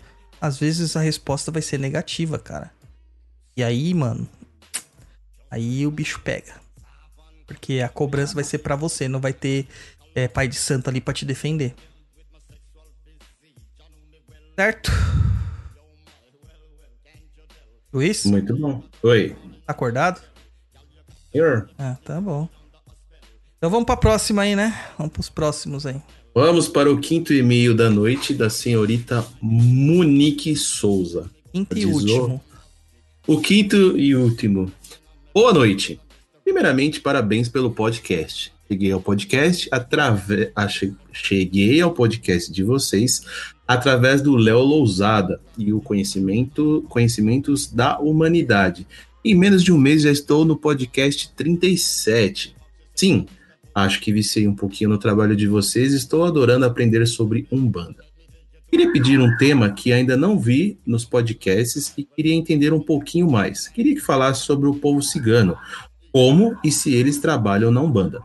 A: Às vezes a resposta vai ser negativa, cara. E aí, mano, aí o bicho pega. Porque a cobrança vai ser pra você, não vai ter é, pai de santo ali pra te defender. Certo? Luiz,
C: Muito bom. Oi.
A: tá acordado?
C: Senhor,
A: Ah, tá bom. Então vamos pra próxima aí, né? Vamos pros próximos aí.
C: Vamos para o quinto e-mail da noite da senhorita Monique Souza.
A: Quinto e último.
C: O quinto e último. Boa noite. Primeiramente, parabéns pelo podcast. Cheguei ao podcast através. Cheguei ao podcast de vocês através do Léo Lousada e o conhecimento, conhecimentos da humanidade. Em menos de um mês já estou no podcast 37. Sim, acho que viciei um pouquinho no trabalho de vocês estou adorando aprender sobre Umbanda. Queria pedir um tema que ainda não vi nos podcasts e queria entender um pouquinho mais. Queria que falasse sobre o povo cigano, como e se eles trabalham na Umbanda.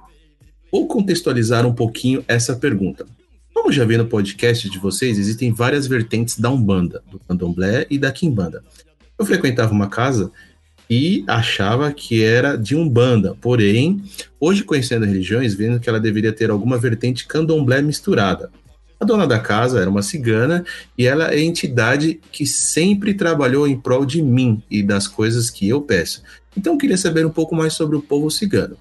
C: Vou contextualizar um pouquinho essa pergunta. Como já vi no podcast de vocês, existem várias vertentes da Umbanda, do Candomblé e da Quimbanda. Eu frequentava uma casa e achava que era de Umbanda, porém, hoje conhecendo religiões, vendo que ela deveria ter alguma vertente candomblé misturada. A dona da casa era uma cigana e ela é a entidade que sempre trabalhou em prol de mim e das coisas que eu peço. Então eu queria saber um pouco mais sobre o povo cigano.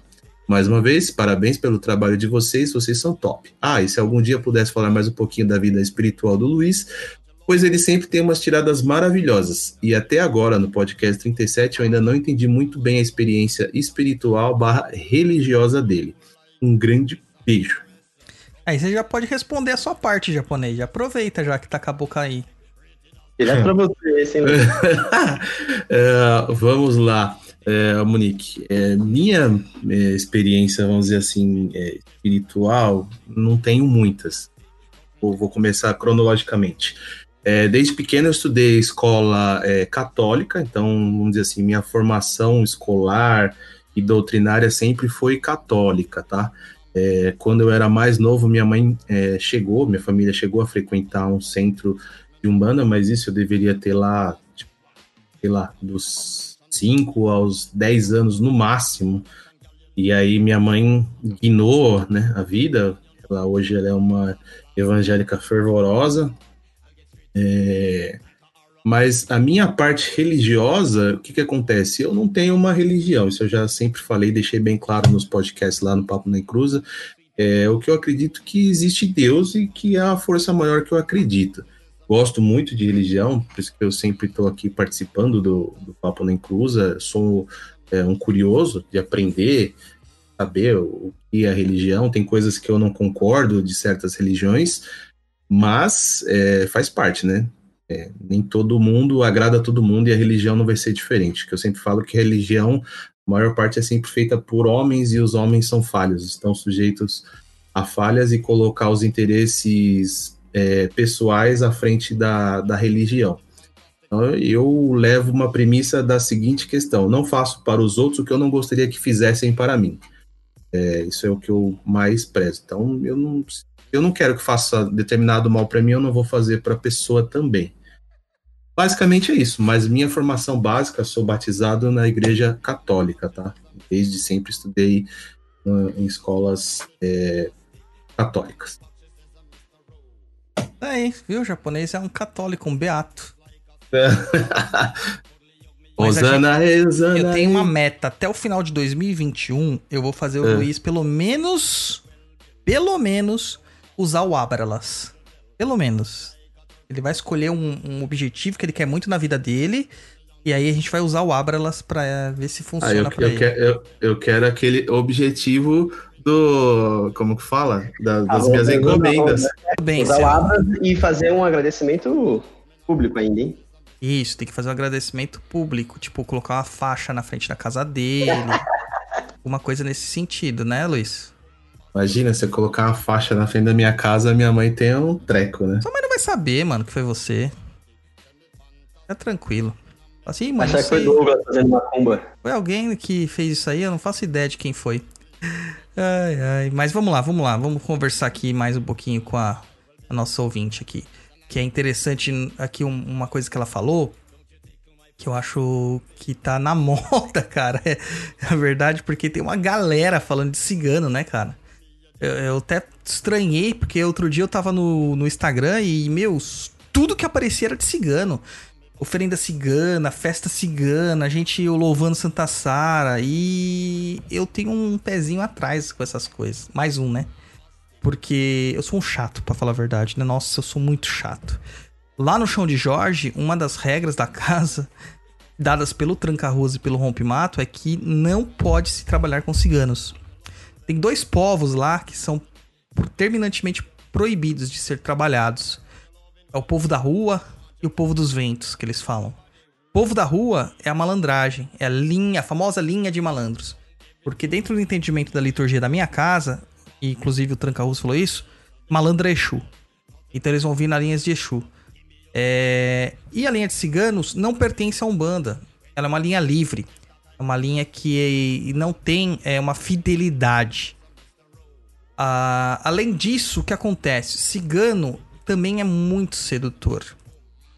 C: Mais uma vez, parabéns pelo trabalho de vocês, vocês são top. Ah, e se algum dia pudesse falar mais um pouquinho da vida espiritual do Luiz, pois ele sempre tem umas tiradas maravilhosas. E até agora, no podcast 37, eu ainda não entendi muito bem a experiência espiritual barra religiosa dele. Um grande beijo.
A: Aí você já pode responder a sua parte, japonês. Já aproveita já que tá com a boca aí.
D: Direto pra você, esse, hein?
C: É, vamos lá, é, Monique. É, minha é, experiência, vamos dizer assim, é, espiritual, não tenho muitas. Vou, vou começar cronologicamente. É, desde pequeno eu estudei escola é, católica, então, vamos dizer assim, minha formação escolar e doutrinária sempre foi católica, tá? Quando eu era mais novo, minha mãe chegou, minha família chegou a frequentar um centro de Umbanda, mas isso eu deveria ter lá, tipo, sei lá, dos 5 aos 10 anos no máximo. E aí minha mãe guinou né, a vida. Ela, hoje ela é uma evangélica fervorosa. É, mas a minha parte religiosa, o que, que acontece? Eu não tenho uma religião, isso eu já sempre falei, deixei bem claro nos podcasts lá no Papo na Cruza. É, o que eu acredito que existe Deus e que é a força maior que eu acredito gosto muito de religião, por isso que eu sempre estou aqui participando do, do Papo na Inclusa, sou é, um curioso de aprender, saber o que é a religião, tem coisas que eu não concordo de certas religiões, mas é, faz parte, né? É, nem todo mundo agrada a todo mundo e a religião não vai ser diferente, que eu sempre falo que a religião, a maior parte é sempre feita por homens e os homens são falhos, estão sujeitos a falhas e colocar os interesses é, pessoais à frente da, da religião. Então, eu levo uma premissa da seguinte questão: não faço para os outros o que eu não gostaria que fizessem para mim. É, isso é o que eu mais prezo. Então, eu não, eu não quero que faça determinado mal para mim, eu não vou fazer para a pessoa também. Basicamente é isso, mas minha formação básica, sou batizado na igreja católica, tá? Desde sempre estudei uh, em escolas é, católicas.
A: Aí, viu? O japonês é um católico, um beato. Mas a
C: Rosana, Rosana.
A: Eu tenho uma meta. Até o final de 2021, eu vou fazer o
C: É.
A: Luiz pelo menos. Pelo menos usar o Abralas. Pelo menos. Ele vai escolher um, um objetivo que ele quer muito na vida dele. E aí a gente vai usar o Abralas pra eh, ver se
C: Ah,
A: funciona
C: eu,
A: pra
C: eu,
A: ele.
C: quero, eu, eu quero aquele objetivo do. Como que fala? Da- das
D: Ah,
C: minhas
D: vou- vou-
C: encomendas.
A: Tudo bem,
D: e fazer um agradecimento público ainda, hein?
A: Isso, tem que fazer um agradecimento público. Tipo, colocar uma faixa na frente da casa dele. Uma coisa nesse sentido, né, Luiz?
C: Imagina, se eu colocar uma faixa na frente da minha casa, minha mãe tem um treco, né?
A: Sua mãe não vai saber, mano, que foi você. Fica tranquilo. Assim, mano,
D: Achar que foi. Douglas fazendo uma cumba.
A: Foi alguém que fez isso aí, eu não faço ideia de quem foi. Ai, ai. Mas vamos lá, vamos lá. Vamos conversar aqui mais um pouquinho com a, a nossa ouvinte aqui. Que é interessante aqui um- uma coisa que ela falou. Que eu acho que tá na moda, cara. É, é verdade, porque tem uma galera falando de cigano, né, cara? Eu, eu até estranhei, porque outro dia eu tava no, no Instagram e, meu, tudo que aparecia era de cigano oferenda cigana, festa cigana, a gente louvando Santa Sara e eu tenho um pezinho atrás com essas coisas. Mais um, né? Porque eu sou um chato, pra falar a verdade, né? Nossa, eu sou muito chato. Lá no chão de Jorge, uma das regras da casa, dadas pelo tranca-ruas e pelo rompe-mato, é que não pode se trabalhar com ciganos. Tem dois povos lá que são terminantemente proibidos de ser trabalhados. É o povo da rua e o povo dos ventos, que eles falam. O povo da rua é a malandragem, é a linha, a famosa linha de malandros. Porque dentro do entendimento da liturgia da minha casa, e inclusive o Tranca-Russo falou isso, malandro é Exu. Então eles vão vir nas linhas de Exu. É, E a linha de ciganos não pertence a Umbanda. Ela é uma linha livre. É uma linha que não tem é, uma fidelidade. Ah, além disso, o que acontece? Cigano também é muito sedutor.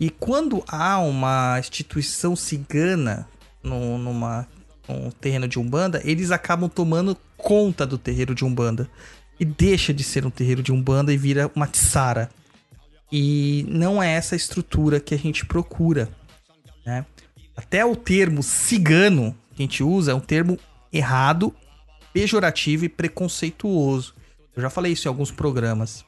A: E quando há uma instituição cigana no, numa, num terreno de Umbanda, eles acabam tomando conta do terreiro de Umbanda. E deixa de ser um terreiro de Umbanda e vira uma tiçara. E não é essa estrutura que a gente procura. Né? Até o termo cigano que a gente usa é um termo errado, pejorativo e preconceituoso. Eu já falei isso em alguns programas.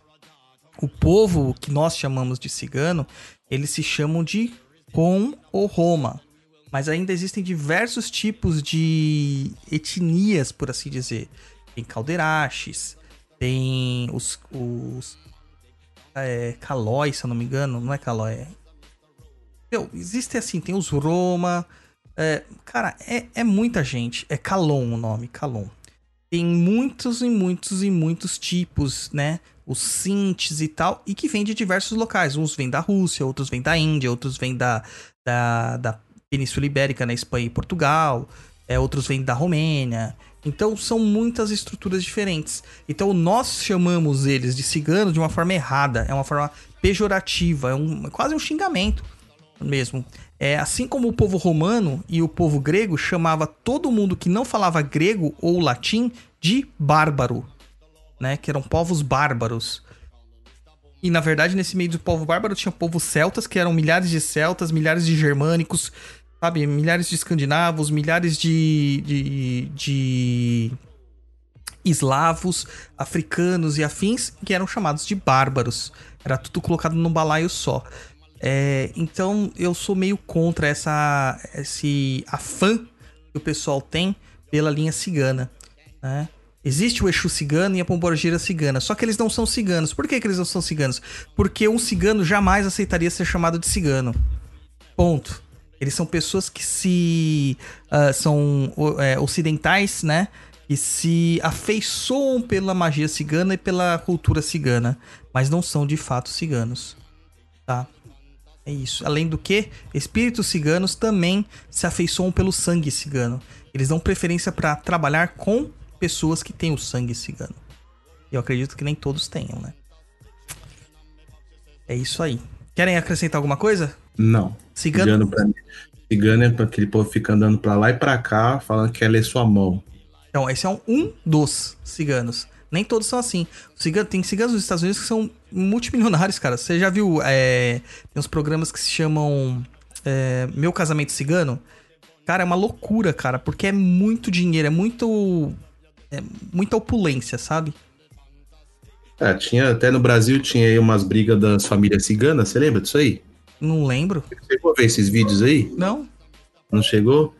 A: O povo que nós chamamos de cigano, eles se chamam de Rom ou Roma. Mas ainda existem diversos tipos de etnias, por assim dizer. Tem caldeiraches, tem os, os é, calóis, se eu não me engano. Não é calói, é... Meu, existe assim, tem os Roma. é, cara, é, é muita gente. É Calon o nome, Calon. Tem muitos e muitos e muitos tipos, né? Os Sintes e tal, e que vêm de diversos locais. Uns vêm da Rússia, outros vêm da Índia, outros vêm da, da, da Península Ibérica, na Espanha e Portugal, é, outros vêm da Romênia. Então são muitas estruturas diferentes. Então nós chamamos eles de cigano de uma forma errada, é uma forma pejorativa, é, um, é quase um xingamento mesmo. É assim como o povo romano e o povo grego chamava todo mundo que não falava grego ou latim de bárbaro, né? Que eram povos bárbaros. E na verdade, nesse meio do povo bárbaro tinha povos celtas, que eram milhares de celtas, milhares de germânicos, sabe? Milhares de escandinavos, milhares de, de, de eslavos, africanos e afins, que eram chamados de bárbaros. Era tudo colocado num balaio só. É, então eu sou meio contra essa esse afã que o pessoal tem pela linha cigana, né? Existe o Exu cigano e a Pombogira cigana, só que eles não são ciganos. Por que, que eles não são ciganos? Porque um cigano jamais aceitaria ser chamado de cigano. Ponto. Eles são pessoas que se ah, são é, ocidentais, né? E se afeiçoam pela magia cigana e pela cultura cigana, mas não são de fato ciganos, tá? É isso. Além do que, espíritos ciganos também se afeiçoam pelo sangue cigano. Eles dão preferência para trabalhar com pessoas que têm o sangue cigano. E eu acredito que nem todos tenham, né? É isso aí. Querem acrescentar alguma coisa?
C: Não.
A: Cigano.
C: Cigano pra mim. Cigano é pra aquele povo que fica andando pra lá e pra cá, falando que quer ler sua mão.
A: Então, esse é um, um dos ciganos. Nem todos são assim. Tem ciganos nos Estados Unidos que são multimilionários, cara. Você já viu é, tem uns programas que se chamam é, Meu Casamento Cigano? Cara, é uma loucura, cara, porque é muito dinheiro, é muito. É muita opulência, sabe?
C: É, tinha, até no Brasil tinha aí umas brigas das famílias ciganas, você lembra disso aí?
A: Não lembro.
C: Chegou a ver esses vídeos aí?
A: Não?
C: Não chegou?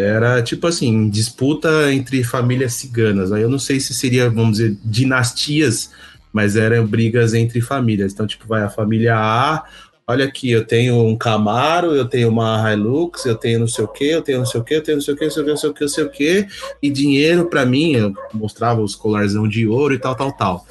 C: Era tipo assim, disputa entre famílias ciganas. Aí eu não sei se seria, vamos dizer, dinastias, mas eram brigas entre famílias. Então, tipo, vai a família A, olha aqui, eu tenho um Camaro, eu tenho uma Hilux, eu tenho não sei o que, eu tenho não sei o que, eu tenho não sei o que, não sei o que, não sei o que, não sei o que, e dinheiro pra mim, eu mostrava os colarzão de ouro e tal, tal, tal.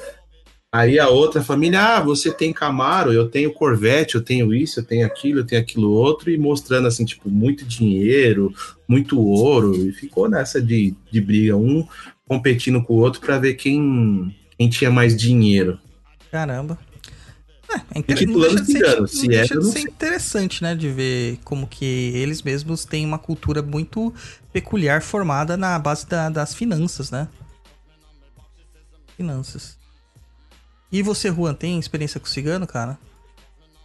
C: Aí a outra família, ah, você tem Camaro, eu tenho Corvette, eu tenho isso, eu tenho aquilo, eu tenho aquilo outro, e mostrando assim, tipo, muito dinheiro, muito ouro, e ficou nessa de, de briga, um competindo com o outro pra ver quem, quem tinha mais dinheiro.
A: Caramba. É, é inter... Não deixa de ser,
C: se
A: deixa
C: é,
A: de ser interessante, né? De ver como que eles mesmos têm uma cultura muito peculiar formada na base da- das finanças, né? Finanças. E você, Juan, tem experiência com cigano, cara?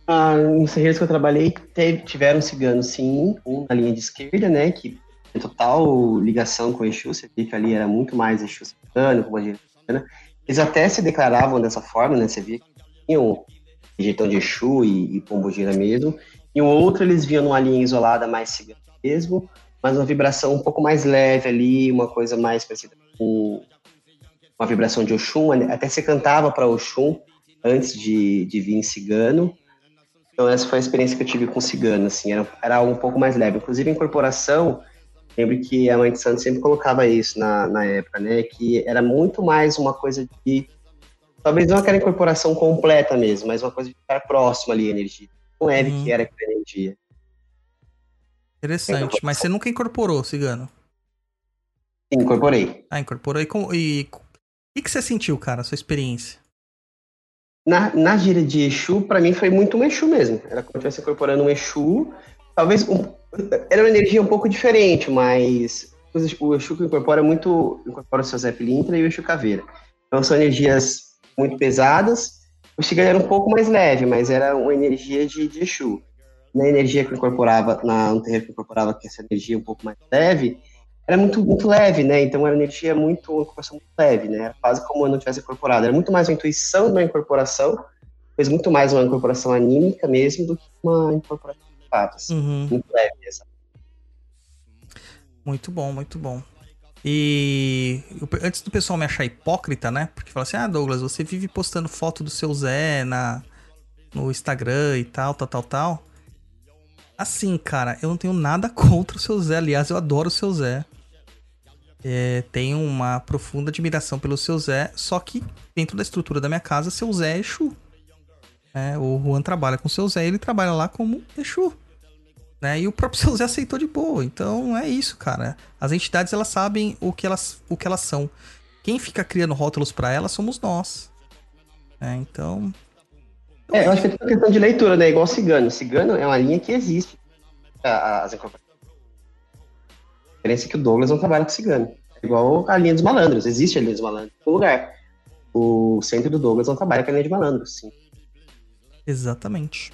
D: Ah, nos terreiros que eu trabalhei, teve- tiveram ciganos, sim, um na linha de esquerda, né, que tem total ligação com o Exu, você vê que ali era muito mais Exu cigano, com cigana. eles até se declaravam dessa forma, né? Você via que tinham jeitão de Exu e, e Pombogira mesmo. E o outro eles viam numa linha isolada mais cigana mesmo, mas uma vibração um pouco mais leve ali, uma coisa mais parecida com uma vibração de Oxum. Até se cantava para Oxum antes de, de vir em cigano. Então essa foi a experiência que eu tive com cigano, assim, era, era algo um pouco mais leve. Inclusive a incorporação, lembro que a Mãe de Santo sempre colocava isso na, na época, né, que era muito mais uma coisa de, talvez não aquela incorporação completa mesmo, mas uma coisa de estar próximo ali, a energia. Não leve
A: Uhum.
D: que era aquela energia.
A: Interessante. Mas você nunca incorporou, cigano?
D: Incorporei.
A: Ah, incorporou. E, com- e o que, você sentiu, cara, a sua experiência?
D: Na, na gira de Exu, pra mim foi muito um Exu mesmo. Era como se estivesse incorporando um Exu. Talvez um- era uma energia um pouco diferente, mas o Exu que incorpora é muito. incorpora o seu Zé Pilintra e o Exu Caveira. Então são energias muito pesadas. O Shiga era um pouco mais leve, mas era uma energia de, de Exu. Na energia que incorporava, na, no terreiro que incorporava, que essa energia um pouco mais leve, era muito, muito leve, né? Então era uma energia muito, uma incorporação muito leve, né? Era quase como eu não tivesse incorporado. Era muito mais uma intuição da incorporação, mas muito mais uma incorporação anímica mesmo do que uma incorporação de fato. assim.
A: Uhum.
D: Muito leve essa.
A: Muito bom, muito bom. E antes do pessoal me achar hipócrita, né? Porque fala assim: ah, Douglas, você vive postando foto do seu Zé na, no Instagram e tal, tal, tal, tal. Assim, cara, eu não tenho nada contra o seu Zé. Aliás, eu adoro o seu Zé. É, tenho uma profunda admiração pelo seu Zé. Só que dentro da estrutura da minha casa, seu Zé é Exu. É, o Juan trabalha com seu Zé, ele trabalha lá como Exu né? E o próprio seu Zé aceitou de boa. Então é isso, cara. As entidades elas sabem o que elas, o que elas são. Quem fica criando rótulos pra elas somos nós. né? então,
D: É, eu acho que é tudo questão de leitura, né? Igual cigano. Cigano é uma linha que existe. As incorporações. Diferença é que o Douglas não trabalha com cigano. É igual a linha dos malandros. Existe a linha dos malandros no lugar. O centro do Douglas não trabalha com a linha de malandros, sim.
A: exatamente.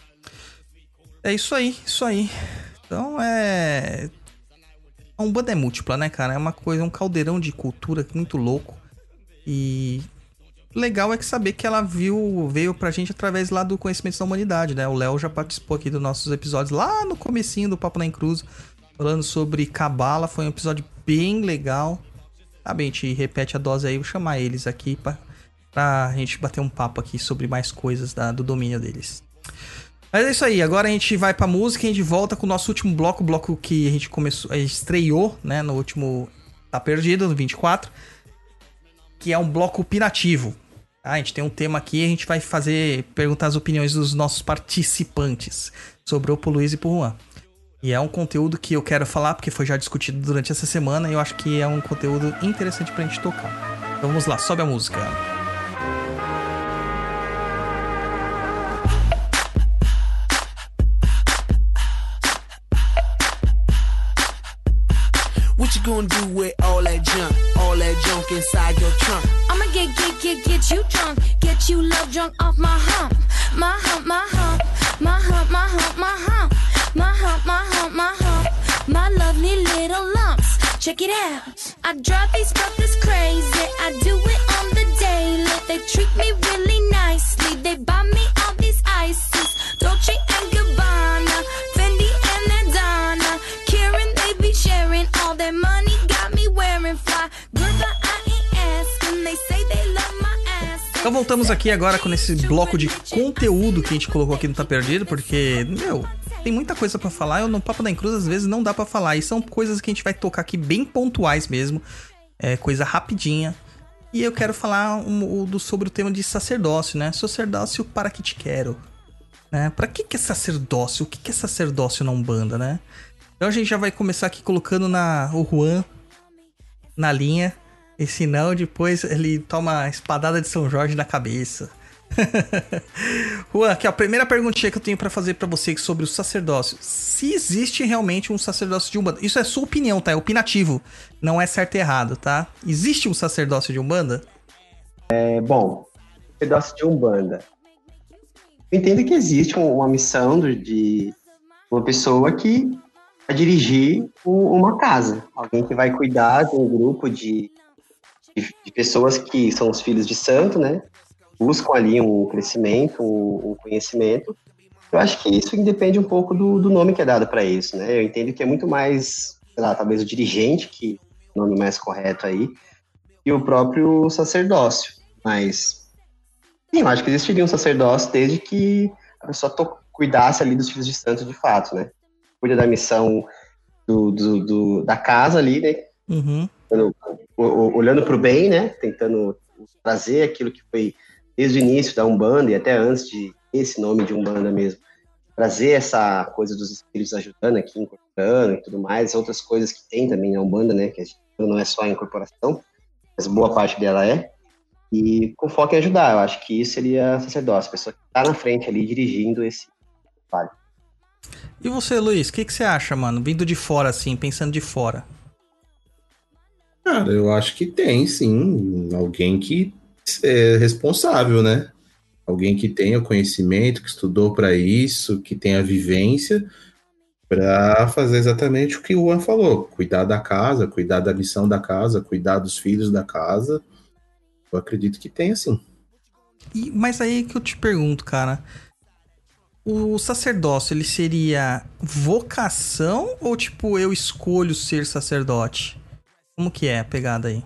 A: É isso aí, isso aí. Então é. A Umbanda é múltipla, né, cara? É uma coisa, um caldeirão de cultura muito louco. E legal é que saber que ela viu, veio pra gente através lá do conhecimento da humanidade, né? O Léo já participou aqui dos nossos episódios lá no comecinho do Papo na Cruz, falando sobre Cabala, foi um episódio bem legal. Sabe, a gente repete a dose aí, vou chamar eles aqui pra, pra gente bater um papo aqui sobre mais coisas da- do domínio deles. Mas é isso aí, agora a gente vai pra música e a gente volta com o nosso último bloco, o bloco que a gente começou, a gente estreou, né, no último Tá Perdido, no 24, que é um bloco opinativo. tá? A gente tem um tema aqui, a gente vai fazer, perguntar as opiniões dos nossos participantes sobre o Luiz e pro Juan. E é um conteúdo que eu quero falar, porque foi já discutido durante essa semana, e eu acho que é um conteúdo interessante pra gente tocar. Então vamos lá, sobe a música.
G: What you gonna do with all that junk? All that junk inside your trunk?
H: I'ma get, get, get, get you drunk. Get you love drunk off my hump. My hump, my hump. Check it out. I drive these brothers crazy. I do it on the daily. They treat me really nicely. They buy me all these ices. Dolce and Gabbana. Fendi and Adana. Karen, they be sharing all their money. Got me wearing fly. Girl, but I ain't asking. They say they love my ass.
A: Então voltamos aqui agora com esse bloco de conteúdo que a gente colocou aqui no Tá Perdido, porque, meu, tem muita coisa pra falar. Eu no Papo da Cruz às vezes não dá pra falar. E são coisas que a gente vai tocar aqui bem pontuais mesmo. É coisa rapidinha. E eu quero falar um- do- sobre o tema de sacerdócio, né? Sacerdócio para que te quero. Né? Pra que, que é sacerdócio? O que, que é sacerdócio na Umbanda, né? Então a gente já vai começar aqui colocando na, o Juan na linha. E se não, depois ele toma a espadada de São Jorge na cabeça. Juan, aqui a primeira perguntinha que eu tenho pra fazer pra você sobre o sacerdócio. Se existe realmente um sacerdócio de Umbanda. Isso é sua opinião, tá? É opinativo. Não é certo e errado, tá? Existe um sacerdócio de Umbanda?
D: É, bom, pedaço de Umbanda. Eu entendo que existe um- uma missão de uma pessoa que vai dirigir uma casa. Alguém que vai cuidar de um grupo de, de pessoas que são os filhos de santo, né? Buscam ali um crescimento, um, um conhecimento. Eu acho que isso independe um pouco do, do nome que é dado para isso, né? Eu entendo que é muito mais, sei lá, talvez o dirigente, que é o nome mais correto aí, e o próprio sacerdócio. Mas, sim, eu acho que existiria um sacerdócio desde que a pessoa to- cuidasse ali dos filhos de santo de fato, né? Cuida da missão do, do- do- da casa ali, né?
A: Uhum.
D: Olhando- olhando para o bem, né? Tentando trazer aquilo que foi desde o início da Umbanda e até antes de esse nome de Umbanda mesmo. Trazer essa coisa dos espíritos ajudando aqui, incorporando e tudo mais, outras coisas que tem também na Umbanda, né? Que a gente- não é só a incorporação, mas boa parte dela é. E com foco em ajudar, eu acho que isso seria sacerdócio, a pessoa que está na frente ali dirigindo esse trabalho.
A: E você, Luiz, o que, que você acha, mano? Vindo de fora, assim, pensando de fora.
C: Cara, eu acho que tem, sim, alguém que é responsável, né? Alguém que tenha conhecimento, que estudou para isso, que tenha vivência para fazer exatamente o que o Juan falou: cuidar da casa, cuidar da missão da casa, cuidar dos filhos da casa. Eu acredito que tem, sim.
A: E, mas aí que eu te pergunto, cara. O sacerdócio, ele seria vocação ou tipo, eu escolho ser sacerdote? Como que é a pegada aí?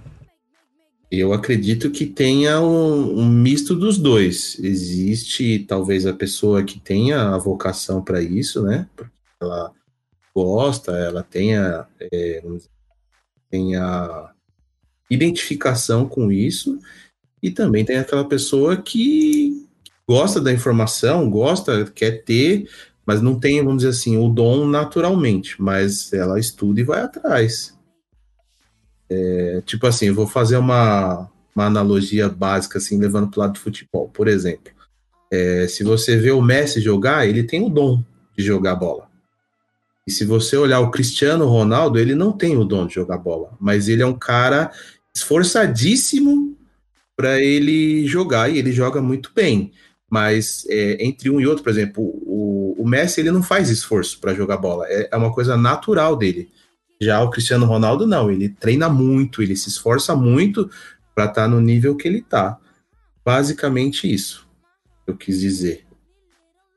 C: Eu acredito que tenha um, um misto dos dois. Existe talvez a pessoa que tenha a vocação para isso, né? Porque ela gosta, ela tenha, é, tenha identificação com isso, e também tem aquela pessoa que gosta da informação, gosta, quer ter, mas não tem, vamos dizer assim, o dom naturalmente, mas ela estuda e vai atrás. Tipo assim, eu vou fazer uma, uma analogia básica, assim, levando para o lado do futebol. Por exemplo, é, se você vê o Messi jogar, ele tem o dom de jogar bola. E se você olhar o Cristiano Ronaldo, ele não tem o dom de jogar bola, mas ele é um cara esforçadíssimo para ele jogar e ele joga muito bem. Mas é, entre um e outro, por exemplo, o, o Messi ele não faz esforço para jogar bola, é, é uma coisa natural dele. Já o Cristiano Ronaldo não, ele treina muito, ele se esforça muito para estar no nível que ele está. Basicamente isso eu quis dizer.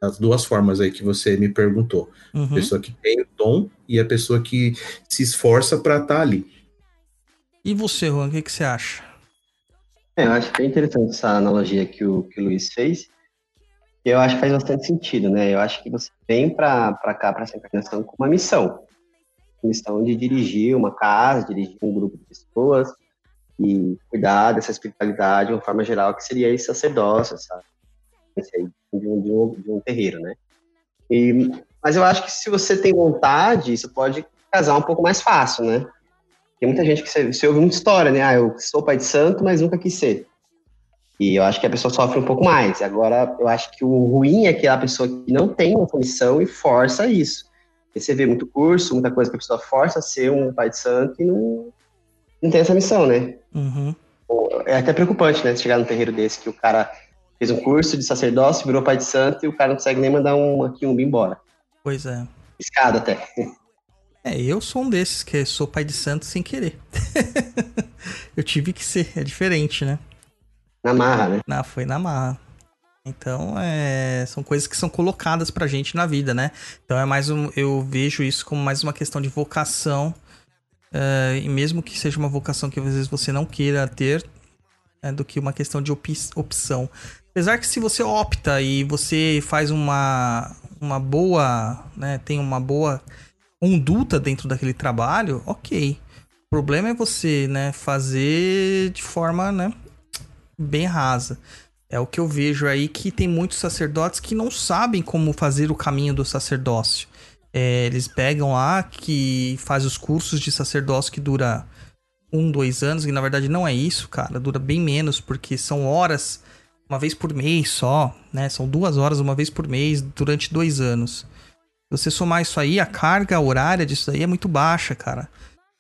C: As duas formas aí que você me perguntou. A
A: Uhum.
C: pessoa que tem o dom e a pessoa que se esforça para estar ali.
A: E você, Juan, o que, que você acha?
D: É, eu acho bem interessante essa analogia que o, que o Luiz fez. Eu acho que faz bastante sentido, né? Eu acho que você vem para cá, para essa encarnação, com uma missão. Missão de dirigir uma casa, dirigir um grupo de pessoas e cuidar dessa espiritualidade de uma forma geral, que seria esse sacerdócio, de, um, de, um, de um terreiro, né? E, mas eu acho que se você tem vontade, isso pode casar um pouco mais fácil, né? Tem muita gente que você, você ouve muita história, né? Ah, eu sou pai de santo, mas nunca quis ser. E eu acho que a pessoa sofre um pouco mais. Agora, eu acho que o ruim é aquela pessoa que não tem uma missão e força isso. E você vê muito curso, muita coisa que a pessoa força a ser um pai de santo e não, não tem essa missão, né?
A: Uhum.
D: É até preocupante, né? Chegar num terreiro desse que o cara fez um curso de sacerdócio, virou pai de santo e o cara não consegue nem mandar um quiumba embora.
A: Pois é.
D: Escada até.
A: É, eu sou um desses que sou pai de santo sem querer. eu tive que ser, é diferente, né?
D: Na marra, né?
A: Não, foi na marra. Então, é, são coisas que são colocadas pra gente na vida, né? Então é mais um. Eu vejo isso como mais uma questão de vocação. é, e mesmo que seja uma vocação que às vezes você não queira ter, é, do que uma questão de opi- opção. Apesar que se você opta e você faz uma, uma boa. Né, tem uma boa conduta dentro daquele trabalho, ok. O problema é você, né, fazer de forma, né, bem rasa. É o que eu vejo aí que tem muitos sacerdotes que não sabem como fazer o caminho do sacerdócio. É, eles pegam lá que faz os cursos de sacerdócio que dura um, dois anos, e na verdade não é isso, cara. Dura bem menos, porque são horas, uma vez por mês só, né? São duas horas uma vez por mês durante dois anos. Você somar isso aí, a carga horária disso aí é muito baixa, cara.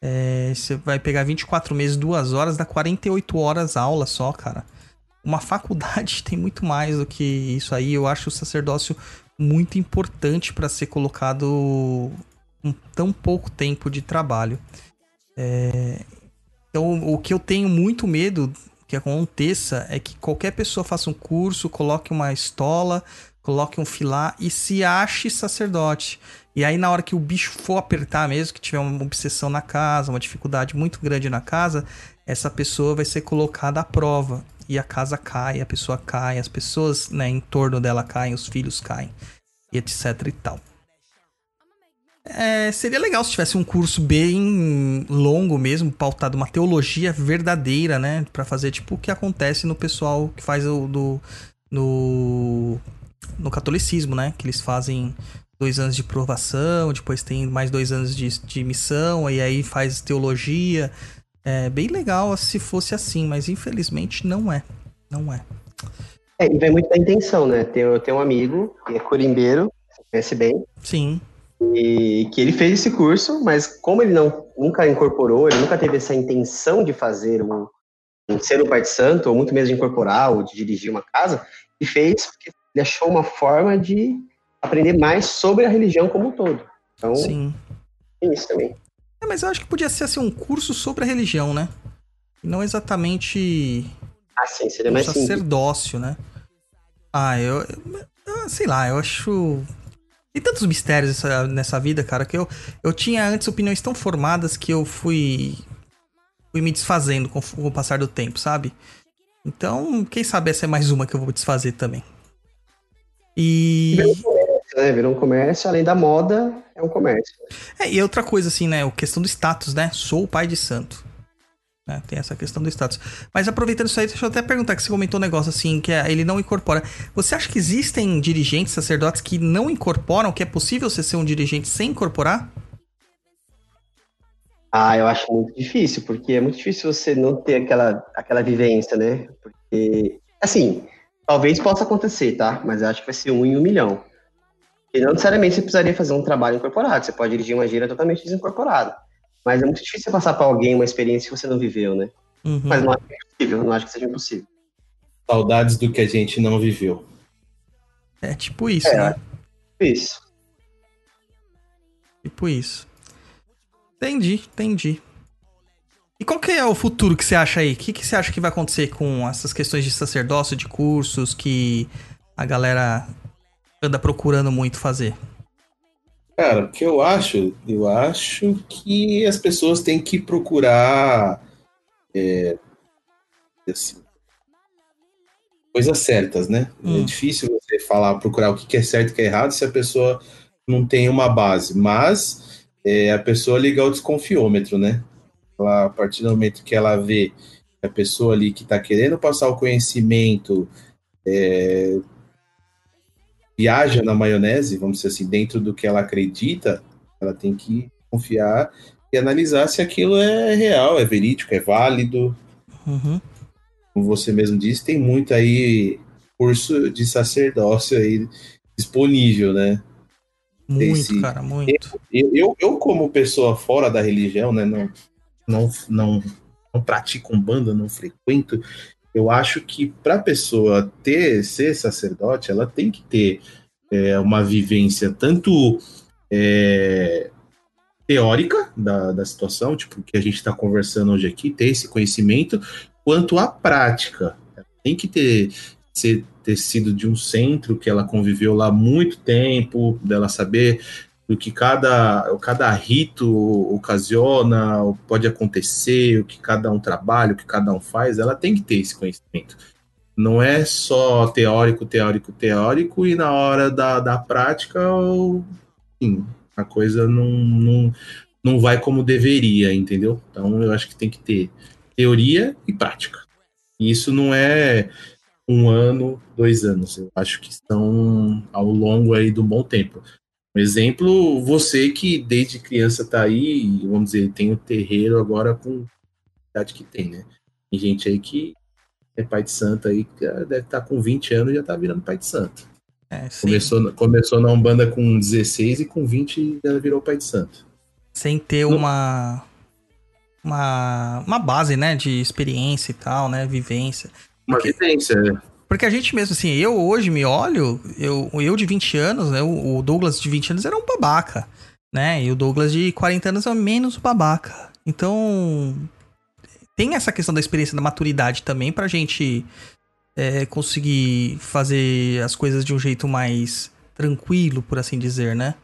A: É, você vai pegar 24 meses, duas horas, dá 48 horas aula só, cara. Uma faculdade tem muito mais do que isso aí. Eu acho o sacerdócio muito importante para ser colocado com tão pouco tempo de trabalho. É, Então, o que eu tenho muito medo que aconteça é que qualquer pessoa faça um curso, coloque uma estola, coloque um filar e se ache sacerdote. E aí, na hora que o bicho for apertar mesmo, que tiver uma obsessão na casa, uma dificuldade muito grande na casa, essa pessoa vai ser colocada à prova. E a casa cai, a pessoa cai, as pessoas né, em torno dela caem, os filhos caem, etc e tal. É, seria legal se tivesse um curso bem longo mesmo, pautado uma teologia verdadeira, né? Pra fazer tipo o que acontece no pessoal que faz o do. no. no catolicismo, né? Que eles fazem dois anos de provação, depois tem mais dois anos de, de missão, e aí faz teologia. É bem legal se fosse assim, mas infelizmente não é. Não é.
D: É, e vai muito da intenção, né? Eu tenho um amigo que é corimbeiro, conhece bem,
A: Sim.
D: e que ele fez esse curso, mas como ele não nunca incorporou, ele nunca teve essa intenção de fazer um, um ser um pai santo, ou muito menos de incorporar ou de dirigir uma casa, ele fez porque ele achou uma forma de aprender mais sobre a religião como um todo. Então,
A: Sim.
D: tem isso também.
A: É, mas eu acho que podia ser assim um curso sobre a religião, né? Não exatamente
D: Ah, sim, seria
A: um
D: mais simples.
A: sacerdócio, né? Ah, eu, eu- sei lá, eu acho tem tantos mistérios nessa, nessa vida, cara, que eu, eu tinha antes opiniões tão formadas que eu fui fui me desfazendo com, com o passar do tempo, sabe? Então, quem sabe essa é mais uma que eu vou desfazer também. E
D: Né? Virou um comércio, além da moda, é um comércio.
A: É, e outra coisa, assim, né? A questão do status, né? Sou o pai de santo. Né, Tem essa questão do status. Mas aproveitando isso aí, deixa eu até perguntar que você comentou um negócio assim, que é, ele não incorpora. Você acha que existem dirigentes, sacerdotes que não incorporam, que é possível você ser um dirigente sem incorporar?
D: Ah, eu acho muito difícil, porque é muito difícil você não ter aquela, aquela vivência, né? Porque, assim, talvez possa acontecer, tá? Mas eu acho que vai ser um em um milhão. E não necessariamente você precisaria fazer um trabalho incorporado, você pode dirigir uma gira totalmente desincorporada. Mas é muito difícil você passar para alguém uma experiência que você não viveu, né?
A: Uhum.
D: Mas não acho que é impossível, não acho que seja impossível.
C: Saudades do que a gente não viveu.
A: É tipo isso,
D: É.
A: né?
D: Isso.
A: Tipo isso. Entendi, entendi. E qual que é o futuro que você acha aí? O que, que você acha que vai acontecer com essas questões de sacerdócio, de cursos que a galera anda procurando muito fazer?
C: Cara, o que eu acho? Eu acho que as pessoas têm que procurar é, assim, coisas certas, né? É
A: Hum.
C: difícil você falar, procurar o que é certo e o que é errado se a pessoa não tem uma base. Mas é, a pessoa liga o desconfiômetro, né? Ela, a partir do momento que ela vê a pessoa ali que está querendo passar o conhecimento é, viaja na maionese, vamos dizer assim, dentro do que ela acredita, ela tem que confiar e analisar se aquilo é real, é verídico, é válido.
A: Uhum.
C: Como você mesmo disse, tem muito aí curso de sacerdócio aí disponível, né?
A: Muito,
C: Esse-
A: cara, muito.
C: Eu, eu, eu, como pessoa fora da religião, né, não, não, não, não pratico umbanda, não frequento, eu acho que para a pessoa ter ser sacerdote, ela tem que ter é, uma vivência tanto é, teórica da, da situação, tipo que a gente está conversando hoje aqui, ter esse conhecimento, quanto a prática. Tem que ter ser, ter sido de um centro que ela conviveu lá muito tempo, dela saber do que cada, cada rito ocasiona, pode acontecer, o que cada um trabalha, o que cada um faz, ela tem que ter esse conhecimento. Não é só teórico, teórico, teórico, e na hora da, da prática, enfim, a coisa não, não, não vai como deveria, entendeu? Então eu acho que tem que ter teoria e prática. E isso não é um ano, dois anos. Eu acho que estão ao longo aí do bom tempo. Um exemplo, você que desde criança tá aí, vamos dizer, tem o terreiro agora com a idade que tem, né? Tem gente aí que é pai de santo aí, que deve estar com 20 anos e já tá virando pai de santo.
A: É,
C: Começou, começou na Umbanda com 16 e com 20 já virou pai de santo.
A: sem ter
C: Não-
A: uma, uma. uma base, né? De experiência e tal, né? Vivência.
C: Uma
A: Porque-
C: vivência, né?
A: Porque a gente mesmo, assim, eu hoje me olho, eu, eu de 20 anos, né? O Douglas de 20 anos era um babaca, né? E o Douglas de 40 anos é menos babaca. Então. tem essa questão da experiência da maturidade também pra gente é, conseguir fazer as coisas de um jeito mais tranquilo, por assim dizer, né?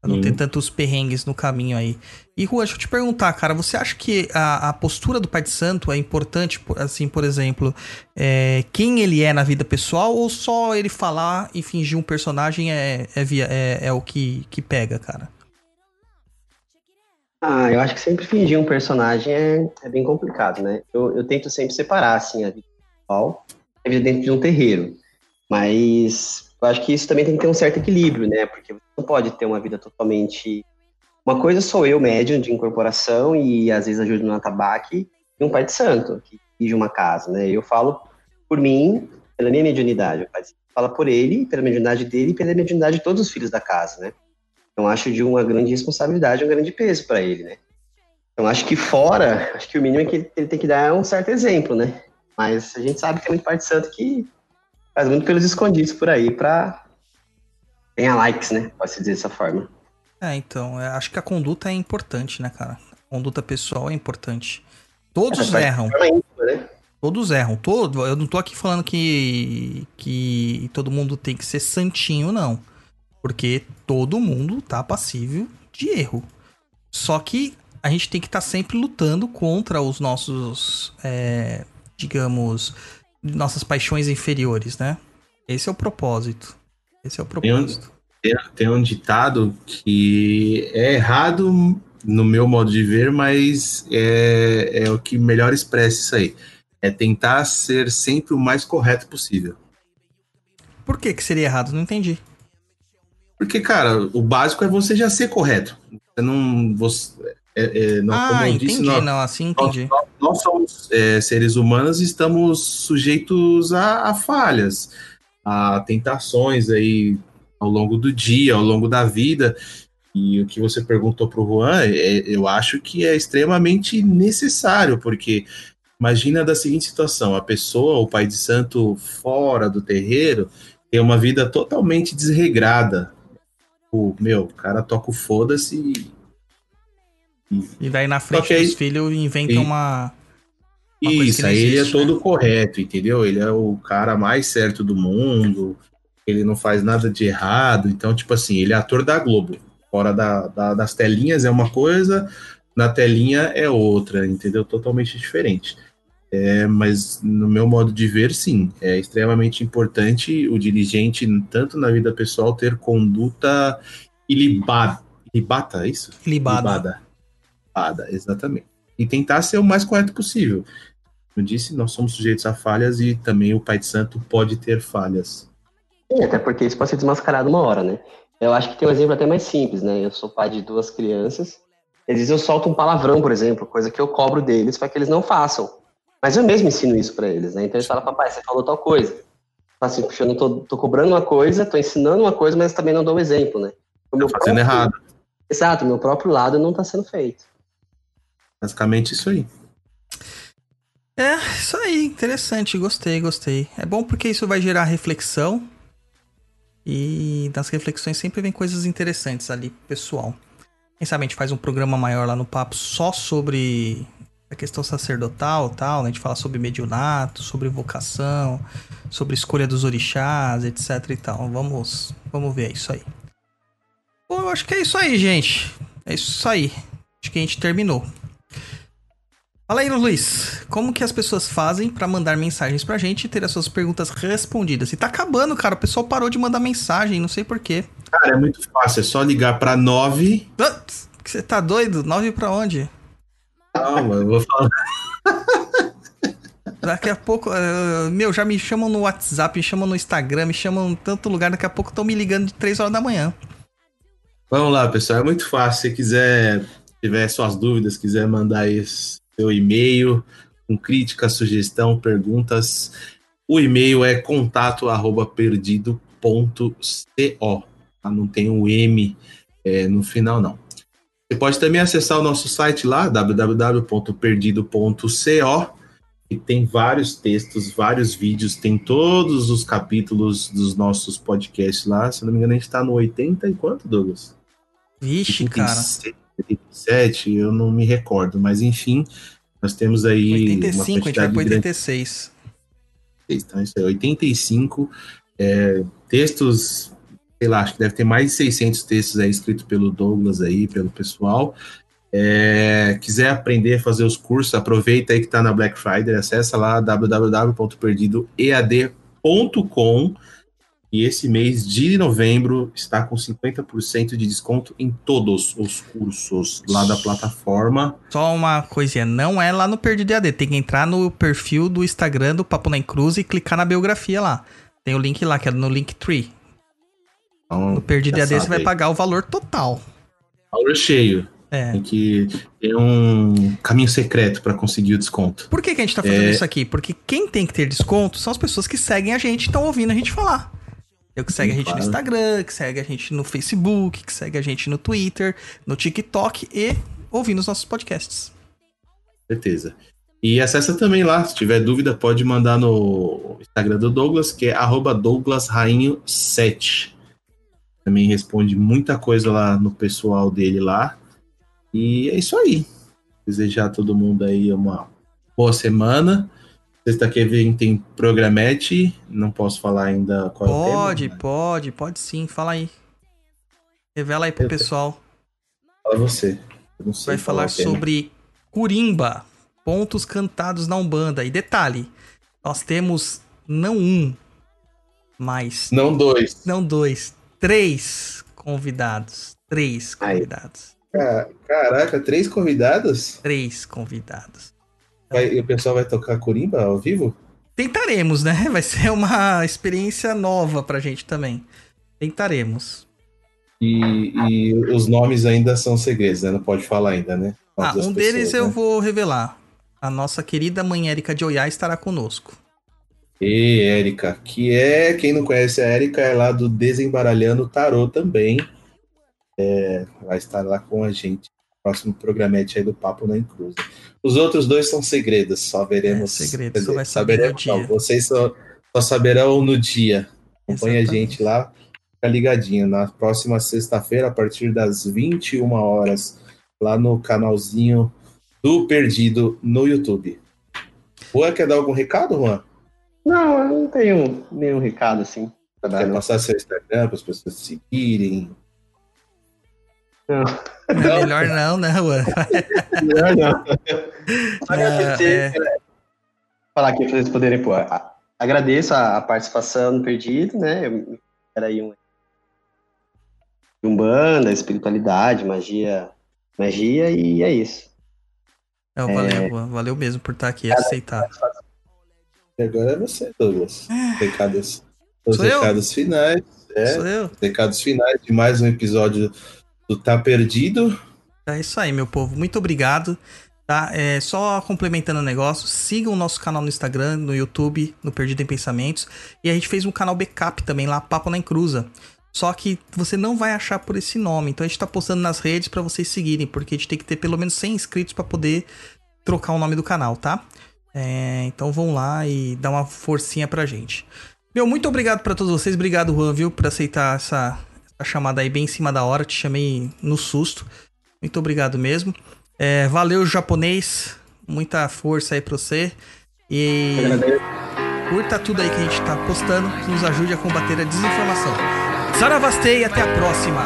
A: Pra não
C: Sim.
A: ter tantos perrengues no caminho aí. E, Rua, deixa eu te perguntar, cara, você acha que a, a postura do Pai de Santo é importante, por- assim, por exemplo, é, quem ele é na vida pessoal ou só ele falar e fingir um personagem é, é, é, é o que, que pega, cara?
D: Ah, eu acho que sempre fingir um personagem é, é bem complicado, né? Eu, eu tento sempre separar, assim, a vida pessoal e a vida dentro de um terreiro. Mas eu acho que isso também tem que ter um certo equilíbrio, né? Porque você não pode ter uma vida totalmente... Uma coisa sou eu, médium de incorporação, e às vezes ajudo no atabaque, e um pai de santo, que dirige uma casa, né? Eu falo por mim, pela minha mediunidade. O pai de fala por ele, pela mediunidade dele e pela mediunidade de todos os filhos da casa, né? Então acho de uma grande responsabilidade, um grande peso para ele, né? Então acho que fora, acho que o mínimo é que ele, ele tem que dar um certo exemplo, né? Mas a gente sabe que tem muito pai de santo que faz muito pelos escondidos por aí para ganhar likes, né? Pode se dizer dessa forma.
A: É, então, eu acho que a conduta é importante, né, cara? A conduta pessoal é importante. Todos
D: parte
A: erram.
D: íntima, né?
A: Todos erram. Todo, eu não tô aqui falando que, que todo mundo tem que ser santinho, não. Porque todo mundo tá passível de erro. Só que a gente tem que estar sempre lutando contra os nossos, é, digamos, nossas paixões inferiores, né? Esse é o propósito. Esse é o propósito.
C: Tem, tem um ditado que é errado no meu modo de ver, mas é, é o que melhor expressa isso aí. É tentar ser sempre o mais correto possível.
A: Por que que seria errado? Não entendi.
C: Porque, cara, o básico é você já ser correto. Você não. Você, é, é, não, como
A: ah,
C: eu
A: entendi.
C: disse, nós,
A: não, assim
C: nós,
A: entendi.
C: nós- nós somos é, seres humanos e estamos sujeitos a, a falhas, a tentações aí ao longo do dia, ao longo da vida. E o que você perguntou para o Juan, é, eu acho que é extremamente necessário, porque imagina da seguinte situação: a pessoa, o pai de santo fora do terreiro, tem uma vida totalmente desregrada. O meu, o cara toca o foda-se e
A: E daí na frente
C: aí-
A: dos filhos inventa
C: e-
A: uma. Uma
C: Isso, aí ele é
A: existe,
C: todo correto, entendeu? Ele é o cara mais certo do mundo, ele não faz nada de errado, então, tipo assim, ele é ator da Globo. Fora da, da- das telinhas é uma coisa, na telinha é outra, entendeu? Totalmente diferente. É, mas no meu modo de ver, sim, é extremamente importante o dirigente, tanto na vida pessoal, ter conduta ilibada. Ilibata, é isso?
A: Libada.
C: Libada. Libada, exatamente. E tentar ser o mais correto possível. Como eu disse, nós somos sujeitos a falhas e também o Pai de Santo pode ter falhas.
D: Sim, até porque isso pode ser desmascarado uma hora, né? Eu acho que tem um exemplo até mais simples, né? Eu sou pai de duas crianças. Às vezes eu solto um palavrão, por exemplo, coisa que eu cobro deles para que eles não façam. Mas eu mesmo ensino isso para eles, né? Então eles falam, papai, você falou tal coisa. Fala Assim, puxa, eu não tô, tô cobrando uma coisa, tô ensinando uma coisa, mas também não dou o exemplo, né? O meu
C: Tá fazendo
D: próprio-
C: errado.
D: Exato, o meu próprio lado não tá sendo feito.
C: Basicamente isso aí.
A: É, isso aí, interessante, gostei, gostei. É bom porque isso vai gerar reflexão. E das reflexões sempre vem coisas interessantes ali, pessoal. Quem sabe a gente faz um programa maior lá no papo só sobre a questão sacerdotal tal, né? A gente fala sobre mediunato, sobre vocação, sobre escolha dos orixás, etc e tal. Vamos, vamos ver isso aí. Bom, eu acho que é isso aí, gente. É isso aí. Acho que a gente terminou. Fala aí, Luiz. Como que as pessoas fazem pra mandar mensagens pra gente e ter as suas perguntas respondidas? E tá acabando, cara. O pessoal parou de mandar mensagem, não sei porquê.
C: Cara, é muito fácil. É só ligar para 9.
A: Você tá doido? Nove pra onde?
C: Calma, eu vou falar.
A: Daqui a pouco, eh, meu, já me chamam no WhatsApp, me chamam no Instagram, me chamam em tanto lugar. Daqui a pouco estão me ligando de 3 horas da manhã.
C: Vamos lá, pessoal. É muito fácil. Se quiser, tiver suas dúvidas, quiser mandar aí seu e-mail com crítica, sugestão, perguntas, o e-mail é contato arroba perdido.co. tá? Não tem um M é, no final, não. Você pode também acessar o nosso site lá, www.perdido.co, e tem vários textos, vários vídeos, tem todos os capítulos dos nossos podcasts lá. Se não me engano, a gente está no 80 e quanto, Douglas?
A: Vixe, cara.
C: 87, eu não me recordo, mas enfim, Nós temos aí
A: 85, a gente vai
C: quantidade
A: pro
C: grande
A: 86.
C: Então, isso é 85 é, textos, sei lá, acho que deve ter mais de 600 textos aí escritos pelo Douglas aí, pelo pessoal. É, quiser aprender a fazer os cursos, aproveita aí que está na Black Friday, acessa lá www.perdidoead.com e esse mês de novembro está com 50% de desconto em todos os cursos lá da plataforma.
A: Só uma coisinha, não é lá no Perdido EAD, tem que entrar no perfil do Instagram do Papo na Cruz e clicar na biografia lá. Tem o link lá, que é no Linktree.
C: Então,
A: No Perdido EAD você vai pagar o valor total.
C: Valor cheio.
A: É.
C: Tem que ter um caminho secreto para conseguir o desconto.
A: Por que, que a gente tá fazendo
C: É.
A: isso aqui? Porque quem tem que ter desconto são as pessoas que seguem a gente e estão ouvindo a gente falar. Eu que segue a
C: Sim,
A: gente no
C: claro.
A: Instagram, que segue a gente no Facebook, que segue a gente no Twitter, no TikTok e ouvindo os nossos podcasts.
C: certeza. E acessa também lá, se tiver dúvida, pode mandar no Instagram do Douglas, que é arroba douglasrainho7. Também responde muita coisa lá no pessoal dele lá. E é isso aí. Desejar a todo mundo aí uma boa semana. Sexta que vem tem programete. Não posso falar ainda qual é o.
A: Pode, pode, pode sim, fala aí. Revela aí pro
C: Eu-
A: pessoal.
C: Fala você.
A: Vai
C: falar
A: falar
C: tema.
A: sobre Curimba, pontos cantados na Umbanda. E detalhe, nós temos não um, mas
C: Não dois.
A: não dois, três convidados. Três
D: Aí.
A: convidados.
C: Ca- Caraca, três convidadas?
A: Três convidados.
C: Vai- e o pessoal vai tocar Corimba ao vivo?
A: Tentaremos, né? Vai ser uma experiência nova pra gente também. Tentaremos.
C: E, e os nomes ainda são segredos, né? Não pode falar ainda, né?
A: Ah, um deles
C: pessoas,
A: eu
C: né?
A: vou revelar. A nossa querida mãe Érica de Oiá estará conosco.
C: E Érica, que é, quem não conhece a Érica, é lá do Desembaralhando Tarô também. É, vai estar lá com a gente. Próximo programete aí do Papo na Encruza. Os outros dois são segredos, só veremos.
A: É, segredo, só vai saber
C: não,
A: dia.
C: vocês só, só saberão no dia. Acompanha a gente lá, fica ligadinho. Na próxima sexta-feira, a partir das 21 horas, lá no canalzinho do Perdido no YouTube. Juan, quer dar algum recado, Juan?
D: Não, eu não tenho nenhum recado assim.
C: Quer passar seu Instagram para as pessoas seguirem?
D: Não.
A: É melhor não, né, Juan?
D: Melhor não. Só
A: É,
D: agradecer,
A: é.
D: falar aqui pra vocês poderem pôr. A- Agradeço a, a participação no Perdido, né? Eu- Era aí um Umbanda, espiritualidade, magia, magia e é isso.
A: Não, valeu, Juan. Valeu mesmo por estar aqui e aceitar.
C: E agora é você, Douglas. Recados, os
A: Sou eu?
C: recados finais. É,
A: Sou eu.
C: recados finais de mais um episódio Tá Perdido.
A: É isso aí, meu povo. Muito obrigado. Tá? É, só complementando o negócio, sigam o nosso canal no Instagram, no YouTube, no Perdido em Pensamentos. E a gente fez um canal backup também lá, Papo na Encruza. Só que você não vai achar por esse nome. Então a gente tá postando nas redes pra vocês seguirem, porque a gente tem que ter pelo menos 100 inscritos pra poder trocar o nome do canal, tá? É, então vão lá e dá uma forcinha pra gente. Meu, muito obrigado pra todos vocês. Obrigado, Juan, viu, por aceitar essa, essa chamada aí bem em cima da hora. Te chamei no susto. Muito obrigado mesmo. É, valeu, japonês. Muita força aí pra você. E curta tudo aí que a gente tá postando. Que nos ajude a combater a desinformação. Saravastei e até a próxima.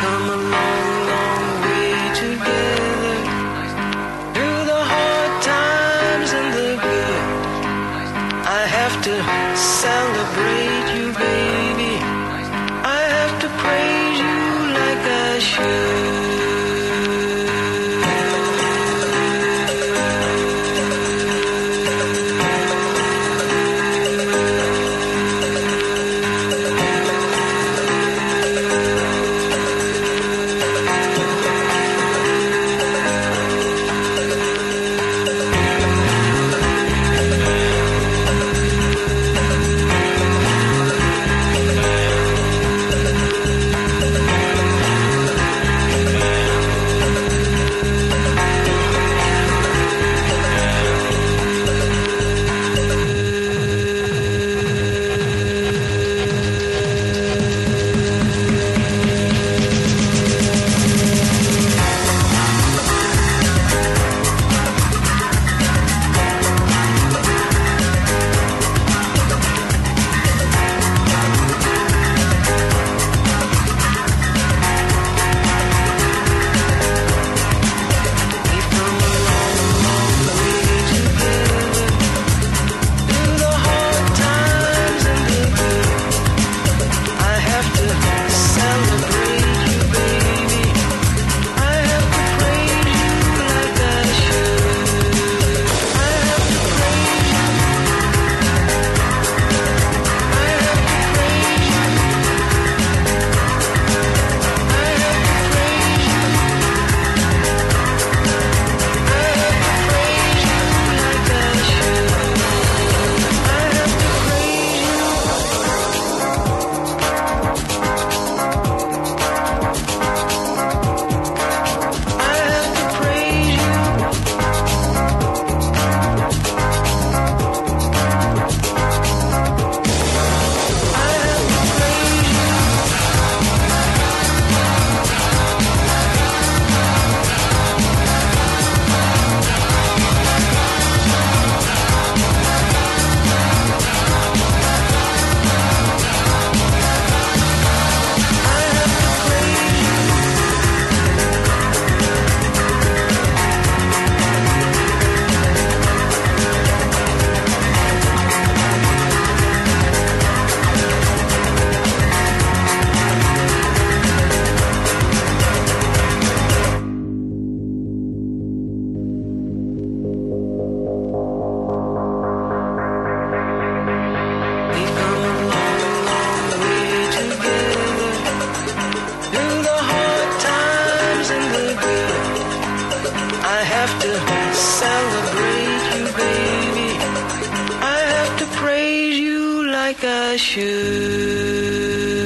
G: Come a like I should.